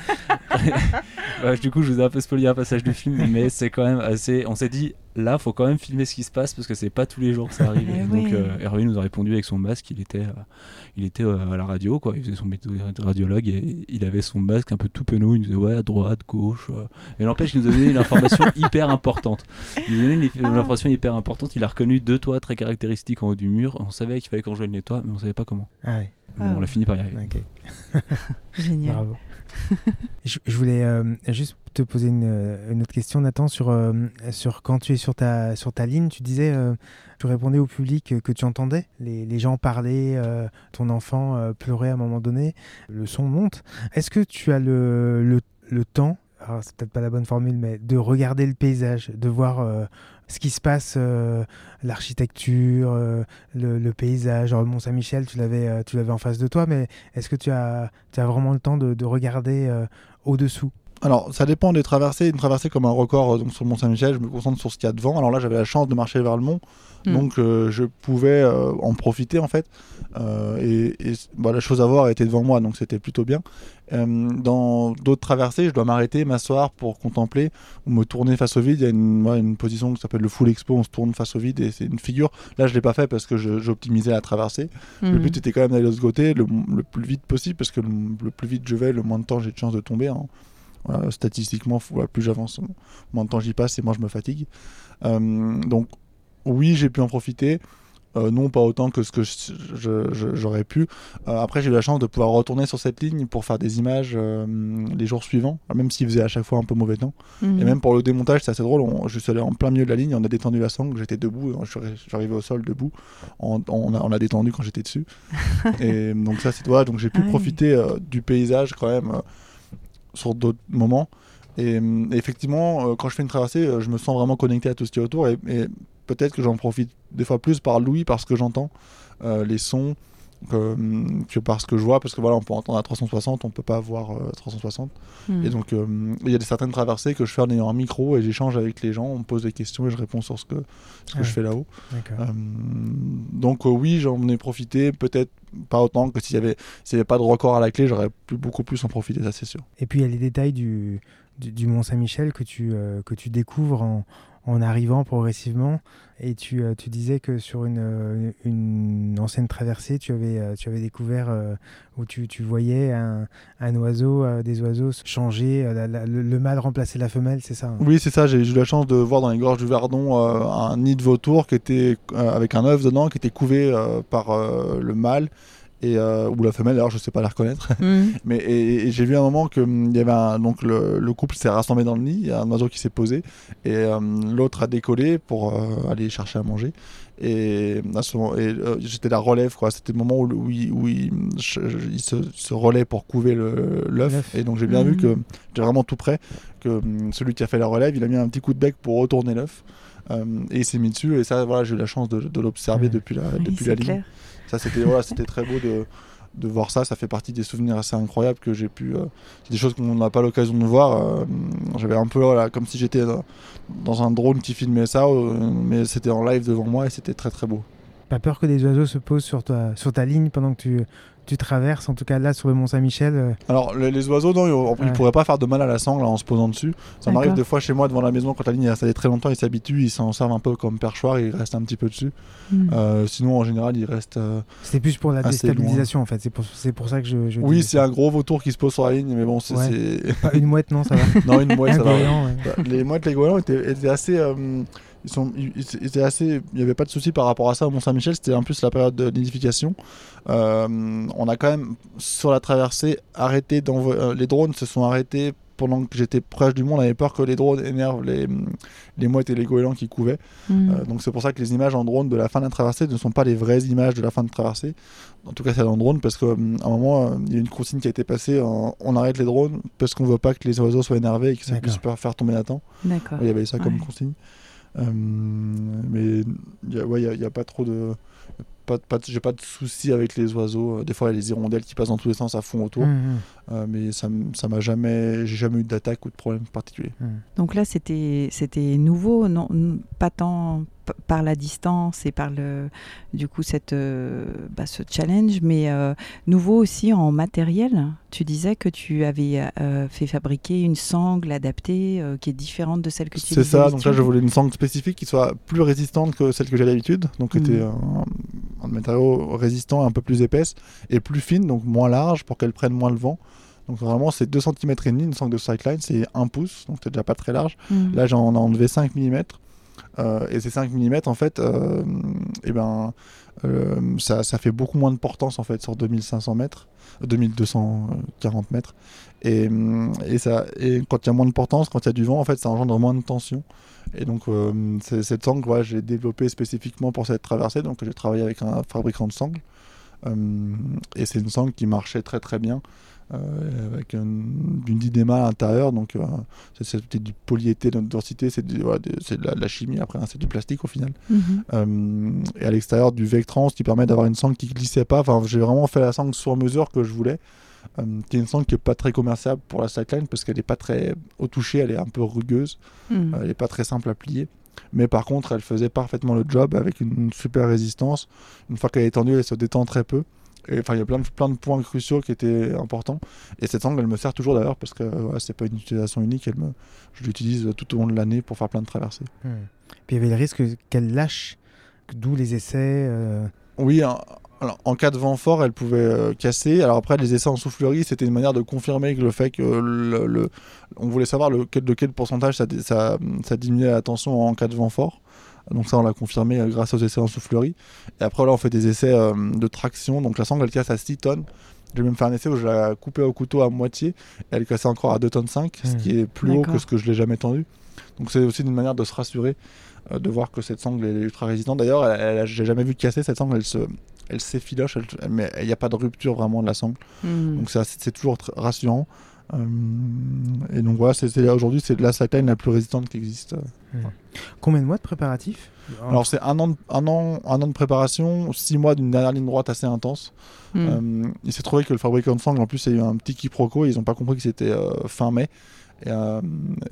Du coup, je vous ai un peu spoilé un passage du film, mais c'est quand même assez. On s'est dit, là, faut quand même filmer ce qui se passe parce que c'est pas tous les jours que ça arrive. Eh oui. donc, euh, Hervé nous a répondu avec son masque. Il était, euh, il était euh, à la radio, quoi. Il faisait son métier de radiologue et il avait son masque un peu tout penaud. Il nous disait, ouais, à droite, gauche. euh. Et n'empêche, il nous a donné une information hyper importante. Il nous a donné une, une information hyper importante. Il a reconnu deux toits très caractéristiques en haut du mur. On savait qu'il fallait qu'on joigne les toits, mais on savait pas comment. Ah ouais, Bon, Ah. On a fini par y arriver. Génial. Bravo. je, voulais euh, juste te poser une, euh, autre question, Nathan, sur, euh, sur quand tu es sur ta, sur ta ligne, tu disais, tu répondais au public que tu entendais, les, gens parler, ton enfant pleurer à un moment donné, le son monte. Est-ce que tu as le, le, le temps, alors c'est peut-être pas la bonne formule, mais de regarder le paysage, de voir ce qui se passe, euh, l'architecture, euh, le, paysage, le Mont Saint-Michel, tu l'avais, euh, tu en face de toi, mais est-ce que tu as, tu as vraiment le temps de, de regarder au-dessous? Alors, ça dépend des traversées. Une traversée comme un record euh, donc sur le Mont-Saint-Michel, je me concentre sur ce qu'il y a devant. Alors là, j'avais la chance de marcher vers le mont, Mm. donc euh, je pouvais euh, en profiter en fait. Euh, et et bah, la chose à voir était devant moi, donc c'était plutôt bien. Dans d'autres traversées, je dois m'arrêter, m'asseoir pour contempler ou me tourner face au vide. Il y a une, ouais, une position qui s'appelle le full expo, on se tourne face au vide et c'est une figure. Là, je l'ai pas fait parce que j'optimisais la traversée. Le Mhm. but était quand même d'aller de ce côté le, le plus vite possible parce que le, le plus vite je vais, le moins de temps j'ai de chance de tomber. hein. Voilà, statistiquement, plus j'avance, moins de temps j'y passe et moins je me fatigue. Euh, donc, oui, j'ai pu en profiter. Euh, non, pas autant que ce que j'aurais pu. Euh, après, j'ai eu la chance de pouvoir retourner sur cette ligne pour faire des images euh, les jours suivants, même s'il faisait à chaque fois un peu mauvais temps. Mhm. Et même pour le démontage, c'est assez drôle. On, je suis allé en plein milieu de la ligne, on a détendu la sangle, j'étais debout, arrivé au sol debout. On, on a, on a détendu quand j'étais dessus. et donc ça, c'est voilà, donc j'ai pu Ah profiter du paysage quand même sur d'autres moments. Et, euh, effectivement, euh, quand je fais une traversée, euh, je me sens vraiment connecté à tout ce qui est autour. Et, peut-être que j'en profite des fois plus par l'ouïe, parce que j'entends les sons, que, que par ce que je vois. Parce que voilà, on peut entendre à 360, on peut pas voir euh, 360. Mhm. Et donc, euh, il y a des certaines traversées que je fais en ayant un micro et j'échange avec les gens, on me pose des questions et je réponds sur ce que, ce que Ah je fais là-haut. Euh, donc, euh, oui, j'en ai profité, peut-être pas autant que s'il y avait, s'il y avait pas de record à la clé, j'aurais pu beaucoup plus en profiter, ça c'est sûr. Et puis il y a les détails du, du, du Mont Saint-Michel que tu, euh, que tu découvres en, en arrivant progressivement. Et tu, euh, tu disais que sur une, euh, une ancienne traversée, tu avais, euh, tu avais découvert euh, où tu, tu voyais un, un oiseau, des oiseaux changer, le, le mâle remplacer la femelle, c'est ça hein? Oui, c'est ça, j'ai eu la chance de voir dans les gorges du Verdon un nid de vautour qui était avec un œuf dedans, qui était couvé par le mâle et euh, ou la femelle alors je sais pas la reconnaître. Mhm. mais et, et j'ai vu un moment que hum, il y avait un, donc le, le couple s'est rassemblé dans le nid il y a un oiseau qui s'est posé et euh, l'autre a décollé pour euh, aller chercher à manger. Et, à ce moment, et euh, j'étais la relève quoi. C'était le moment où, où il, où il, je- je- il se, se relaie pour couver l'œuf. Et donc j'ai bien vu que j'étais vraiment tout près que celui qui a fait la relève il a mis un petit coup de bec pour retourner l'œuf. Euh, et il s'est mis dessus et ça voilà j'ai eu la chance de, de l'observer depuis la, Oui, depuis c'est la ligne. clair. C'était très beau de, voir ça. Ça fait partie des souvenirs assez incroyables que j'ai pu. euh, c'est des choses qu'on n'a pas l'occasion de voir. euh, J'avais un peu comme si j'étais dans, dans un drone qui filmait ça, euh, mais c'était en live devant moi et c'était très très beau. Pas peur que des oiseaux se posent sur ta, sur ta ligne pendant que tu, tu traverses, en tout cas là sur le Mont Saint-Michel. euh, Alors les, les oiseaux, non, ils, ils Ouais. pourraient pas faire de mal à la sangle en se posant dessus. Ça m'arrive des fois chez moi devant la maison quand la ligne est installée très longtemps, ils s'habituent, ils s'en servent un peu comme perchoir, ils restent un petit peu dessus. Mhm. Euh, sinon en général ils restent. euh, C'était plus pour la déstabilisation en fait. C'est pour, c'est pour ça que je. je Oui, c'est un gros vautour qui se pose sur la ligne, mais bon, c'est. Ouais. c'est- une mouette, non, ça va. non, une mouette, ça va. ouais. Bah, les mouettes, les goélands étaient, étaient assez. Ils, sont, ils, ils étaient assez. Il n'y avait pas de souci par rapport à ça au Mont-Saint-Michel. C'était en plus la période de nidification. Euh, on a quand même, sur la traversée, arrêté d'envoyer. euh, les drones se sont arrêtés pendant que j'étais proche du monde. On avait peur que les drones énervent les, les mouettes et les goélands qui couvaient. Mhm. Euh, donc c'est pour ça que les images en drone de la fin de la traversée ne sont pas les vraies images de la fin de traversée. En tout cas, c'est en drone parce qu'à un moment, euh, il y a une consigne qui a été passée on arrête les drones parce qu'on veut pas que les oiseaux soient énervés et que ça puisse faire tomber Nathan. D'accord. Il y avait ça comme Ouais. consigne. Euh, mais il y a- ouais, a pas trop de. Pas, pas, j'ai pas de soucis avec les oiseaux. Euh, Des fois, il y a les hirondelles qui passent dans tous les sens à fond autour. Hum, hum, Euh, mais ça, ça m'a jamais. J'ai jamais eu d'attaque ou de problème particulier. hum. Donc là, c'était c'était nouveau, non, pas tant par la distance et par le, du coup, cette, euh, bah, ce challenge, mais euh, nouveau aussi en matériel. Tu disais que tu avais fait fabriquer une sangle adaptée qui est différente de celle que tu C'est ça, donc là je voulais une sangle spécifique qui soit plus résistante que celle que j'ai d'habitude, donc était un, matériau résistant, un peu plus épaisse et plus fine, donc moins large pour qu'elle prenne moins le vent. Donc vraiment c'est 2 cm et demi une sangle de Sightline, c'est 1 pouce, donc c'est déjà pas très large. Mhm. Là j'en ai enlevé 5 mm et ces 5 mm en fait, euh, eh ben, euh, ça, ça fait beaucoup moins de portance en fait sur 2500 mètres, euh, 2240 mètres. Et, et, ça, et quand il y a moins de portance, quand il y a du vent, en fait, ça engendre moins de tension. Et donc, euh, cette sangle, ouais, j'ai développé spécifiquement pour cette traversée. Donc, j'ai travaillé avec un fabricant de sangle. Euh, et c'est une sangle qui marchait très très bien. euh, avec une, une didéma à l'intérieur, donc euh, c'est- c'était du polyéthylène de densité, c'est voilà, de, la, chimie, après hein, c'est du plastique au final. Mhm. Et à l'extérieur du Vectran, ce qui permet d'avoir une sangle qui glissait pas. Enfin, j'ai vraiment fait la sangle sur mesure que je voulais. Euh, qui est une sangle qui est pas très commerciable pour la Slackline parce qu'elle est pas très au toucher, elle est un peu rugueuse, Mhm. elle est pas très simple à plier. Mais par contre, elle faisait parfaitement le job avec une super résistance. Une fois qu'elle est tendue, elle se détend très peu. Et enfin, il y a plein de, plein de points cruciaux qui étaient importants. Et cette sangle, elle me sert toujours d'ailleurs parce que ouais, c'est pas une utilisation unique. Elle me, je l'utilise tout au long de l'année pour faire plein de traversées. Hum. Puis il y avait le risque qu'elle lâche, d'où les essais. euh, Oui, alors, en cas de vent fort, elle pouvait euh, casser. Alors après, les essais en soufflerie, c'était une manière de confirmer que le fait que le, le- on voulait savoir le, de quel pourcentage ça, ça, ça diminuait la tension en cas de vent fort. Donc ça, on l'a confirmé euh, grâce aux essais en soufflerie. Et après, là, on fait des essais euh, de traction. Donc la sangle, elle casse à 6 tonnes. J'ai même fait un essai où je la coupais au couteau à moitié. Et elle cassait encore à 2 tonnes 5, ce qui est plus haut que ce que je l'ai jamais tendu. Donc c'est aussi une manière de se rassurer, de voir que cette sangle est ultra résistante. D'ailleurs, j'ai jamais vu casser cette sangle. Elle se, elle s'effiloche, elle- elle- mais il n'y a pas de rupture vraiment de la sangle. Mhm. Donc c'est toujours rassurant. Euh, et donc voilà, c'est- aujourd'hui c'est la slackline la plus résistante qui existe. Combien de mois de préparatifs Alors c'est un an, de, un, an, un an de préparation, six mois d'une dernière ligne droite assez intense. Mhm. Euh, il s'est trouvé que le fabricant de sangle, en plus, il y a eu un petit quiproquo, ils n'ont pas compris que c'était euh, fin mai. Et, euh,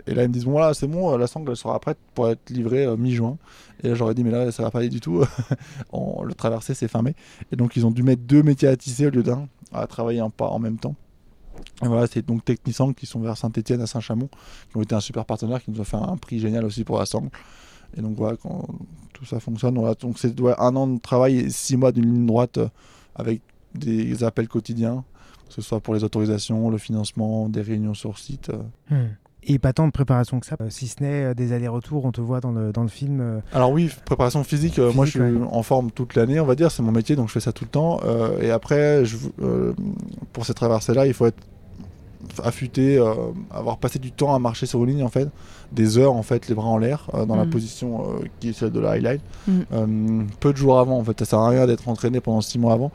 et là, ils me disent, bon, voilà, c'est bon, euh, la sangle sera prête pour être livrée euh, mi-juin. Et là, j'aurais dit, mais là, ça va pas aller du tout. Le traversé, c'est fin mai. Et donc, ils ont dû mettre deux métiers à tisser au lieu d'un, à travailler un pas en même temps. Et voilà, c'est donc Technisangle qui sont vers Saint-Etienne à Saint-Chamond, qui ont été un super partenaire, qui nous ont fait un prix génial aussi pour la sangle. Et donc voilà, quand tout ça fonctionne, donc c'est un an de travail et six mois d'une ligne droite avec des appels quotidiens, que ce soit pour les autorisations, le financement, des réunions sur site. euh. Hum. Et pas tant de préparation que ça, euh, si ce n'est euh, des allers-retours, on te voit dans le, dans le film. Alors oui, préparation physique, moi je suis ouais. en forme toute l'année, on va dire, c'est mon métier, donc je fais ça tout le temps. Et après, je, pour cette traversée-là, il faut être affûté, euh, avoir passé du temps à marcher sur une ligne en fait, des heures en fait, les bras en l'air, euh, dans la Mm. position euh, qui est celle de la highline. Mm. Peu de jours avant, en fait, ça sert à rien d'être entraîné pendant 6 mois avant.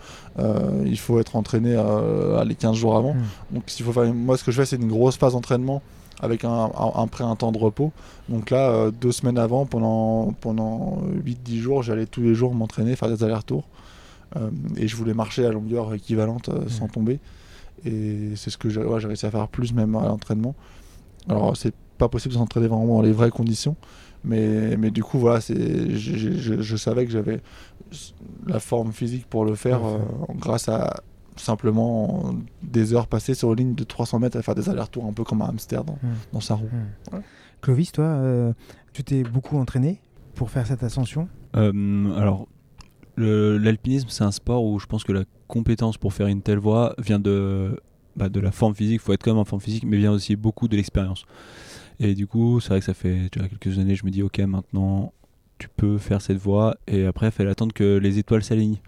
Il faut être entraîné les 15 jours avant. Mm. Donc s'il faut faire, moi ce que je fais, c'est une grosse phase d'entraînement avec un, un, un temps de repos. Donc là, deux semaines avant, pendant, pendant 8-10 jours, j'allais tous les jours m'entraîner, faire des allers-retours. Et je voulais marcher à longueur équivalente sans tomber. Et c'est ce que j'ai ouais, réussi à faire plus même à l'entraînement. Alors c'est pas possible de s'entraîner vraiment dans les vraies conditions. Mais, mais du coup, voilà, c'est, je, je- je- je savais que j'avais la forme physique pour le faire euh, grâce à simplement des heures passées sur une ligne de 300 mètres à faire des allers-retours un peu comme un hamster dans, Mm. dans sa roue. Mm. Ouais. Clovis, toi, euh, tu t'es beaucoup entraîné pour faire cette ascension? Euh, alors, l'alpinisme, c'est un sport où je pense que la compétence pour faire une telle voie vient de, bah, de la forme physique. Il faut être quand même en forme physique, mais vient aussi beaucoup de l'expérience. Et du coup, c'est vrai que ça fait déjà quelques années, je me dis, ok, maintenant, tu peux faire cette voie. Et après, il fallait attendre que les étoiles s'alignent.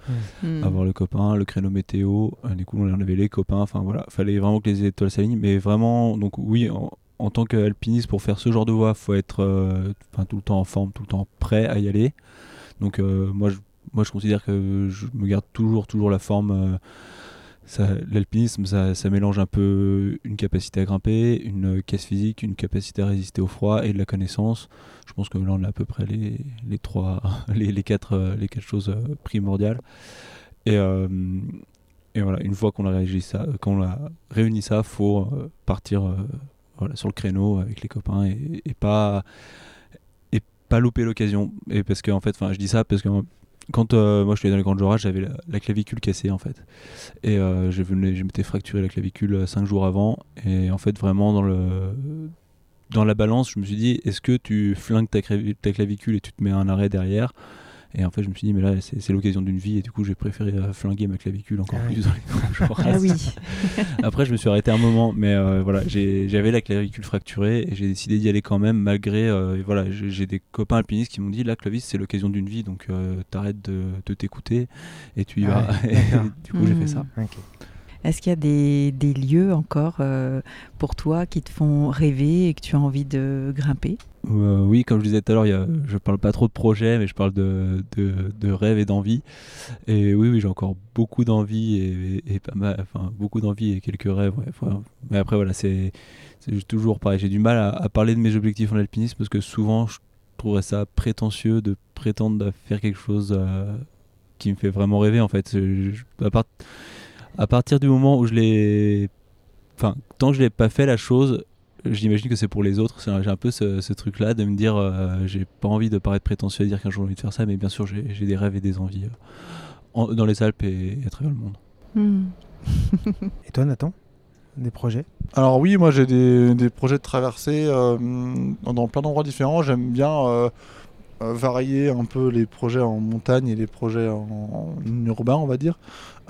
Mm. Avoir le copain, le créneau météo. euh, du coup, on avait les copains. Enfin, voilà, fallait vraiment que les étoiles s'alignent. Mais vraiment, donc oui, en, en tant qu'alpiniste, pour faire ce genre de voie, faut être euh, tout le temps en forme, tout le temps prêt à y aller. Donc, euh, moi, je, moi, je considère que je me garde toujours, toujours la forme. euh, L'alpinisme, ça, mélange un peu une capacité à grimper, une caisse physique, une capacité à résister au froid et de la connaissance. Je pense que là, on a à peu près les, les trois, les, quatre, euh, les quatre choses euh, primordiales. Et, et voilà, une fois qu'on a réagi ça, qu'on réuni ça, faut partir sur le créneau avec les copains et, pas et pas louper l'occasion. Et parce que en fait, je dis ça parce que quand euh, moi je suis dans les grandes Jorasses, j'avais la, la clavicule cassée en fait. Et euh, je venais, m'étais fracturé la clavicule 5 jours avant. Et en fait, vraiment dans le dans la balance, je me suis dit, est-ce que tu flingues ta, ta clavicule et tu te mets un arrêt derrière Et en fait, je me suis dit, mais là, c'est l'occasion d'une vie. Et du coup, j'ai préféré euh, flinguer ma clavicule encore Ah plus. Ah oui. Après, je me suis arrêté un moment, mais euh, voilà, j'avais la clavicule fracturée et j'ai décidé d'y aller quand même, malgré. euh, voilà, j'ai des copains alpinistes qui m'ont dit là, Clovis, c'est l'occasion d'une vie, donc euh, t'arrêtes de, de t'écouter et tu y Ah vas. ouais, Et du coup, j'ai fait ça. Ok. Est-ce qu'il y a des, lieux encore euh, pour toi qui te font rêver et que tu as envie de grimper? Euh, oui, comme je disais tout à l'heure, y a- je parle pas trop de projets, mais je parle de, rêves et d'envie. Et oui, oui, j'ai encore beaucoup d'envie et, pas mal, beaucoup d'envie et quelques rêves. mais après, voilà, c'est toujours pareil. J'ai du mal à, parler de mes objectifs en alpinisme parce que souvent, je trouverais ça prétentieux de prétendre faire quelque chose euh, qui me fait vraiment rêver. En fait, à partir du moment où je l'ai, enfin, tant que je l'ai pas fait la chose, j'imagine que c'est pour les autres. J'ai un peu ce, ce truc-là de me dire, euh, j'ai pas envie de paraître prétentieux à dire qu'un jour j'ai envie de faire ça, mais bien sûr j'ai des rêves et des envies euh, en- dans les Alpes et, et à travers le monde. Hmm. Et toi, Nathan? Des projets? Alors oui, moi j'ai des, des projets de traversée euh, dans plein d'endroits différents. J'aime bien varier un peu les projets en montagne et les projets en, urbain, on va dire.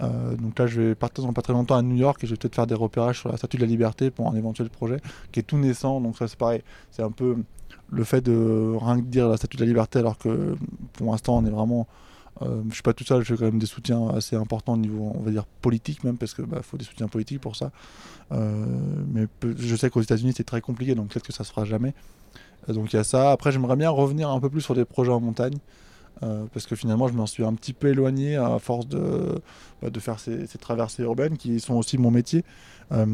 Euh, donc là, je vais partir dans pas très longtemps à New York et je vais peut-être faire des repérages sur la Statue de la Liberté pour un éventuel projet qui est tout naissant. Donc ça, c'est pareil. C'est un peu le fait de rien que dire la Statue de la Liberté alors que pour l'instant, on est vraiment... Euh, je suis pas tout seul, j'ai quand même des soutiens assez importants au niveau, on va dire, politique même, parce que bah, faut des soutiens politiques pour ça. Euh, mais je sais qu'aux États-Unis c'est très compliqué, donc peut-être que ça se fera jamais. Donc il y a ça. Après, j'aimerais bien revenir un peu plus sur des projets en montagne, euh, parce que finalement, je m'en suis un petit peu éloigné à force de, bah, de faire ces, traversées urbaines qui sont aussi mon métier. Euh,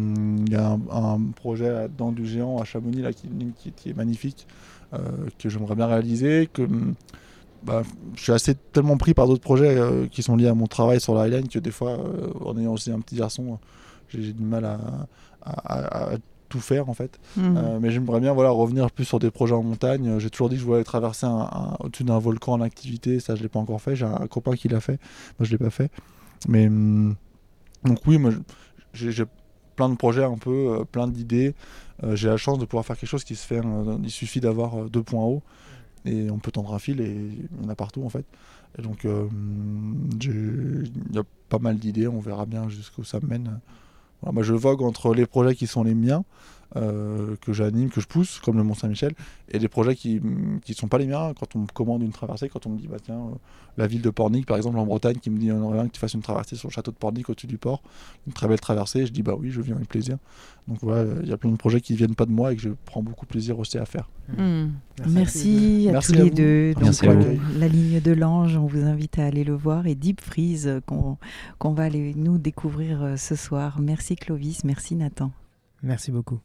Il y a un, projet là-dedans du géant à Chamonix là, qui, est magnifique, euh, que j'aimerais bien réaliser. Que, bah, je suis assez tellement pris par d'autres projets qui sont liés à mon travail sur la que des fois, en ayant aussi un petit garçon, j'ai du mal à tout faire en fait. Hmm. Euh, mais j'aimerais bien voilà, revenir plus sur des projets en montagne. Euh, J'ai toujours dit que je voulais traverser un, un- au-dessus d'un volcan en activité. Ça, je l'ai pas encore fait. J'ai un copain qui l'a fait. Moi, je l'ai pas fait. Mais hum, donc oui, moi, j'ai plein de projets un peu, euh, plein d'idées. Euh, j'ai la chance de pouvoir faire quelque chose qui se fait. il suffit d'avoir deux points hauts et on peut tendre un fil et il y en a partout en fait. Et donc j'ai- il y a pas mal d'idées. On verra bien jusqu'où ça mène. Moi, je vogue entre les projets qui sont les miens euh, que j'anime, que je pousse, comme le Mont Saint-Michel, et des projets qui ne sont pas les miens. Quand on me commande une traversée, quand on me dit, bah, tiens, euh, la ville de Pornic, par exemple, en Bretagne, qui me dit, on aurait bien que tu fasses une traversée sur le château de Pornic au-dessus du port, une très belle traversée, je dis, bah oui, je viens avec plaisir. Donc voilà, il y a plein de projets qui ne viennent pas de moi et que je prends beaucoup de plaisir aussi à faire. Mmh. Merci, à Merci tous à les vous. deux. Donc, Merci à vous. euh, la ligne de l'ange, on vous invite à aller le voir et Deep Freeze qu'on qu'on va aller nous découvrir ce soir. Merci Clovis, merci Nathan. Merci beaucoup.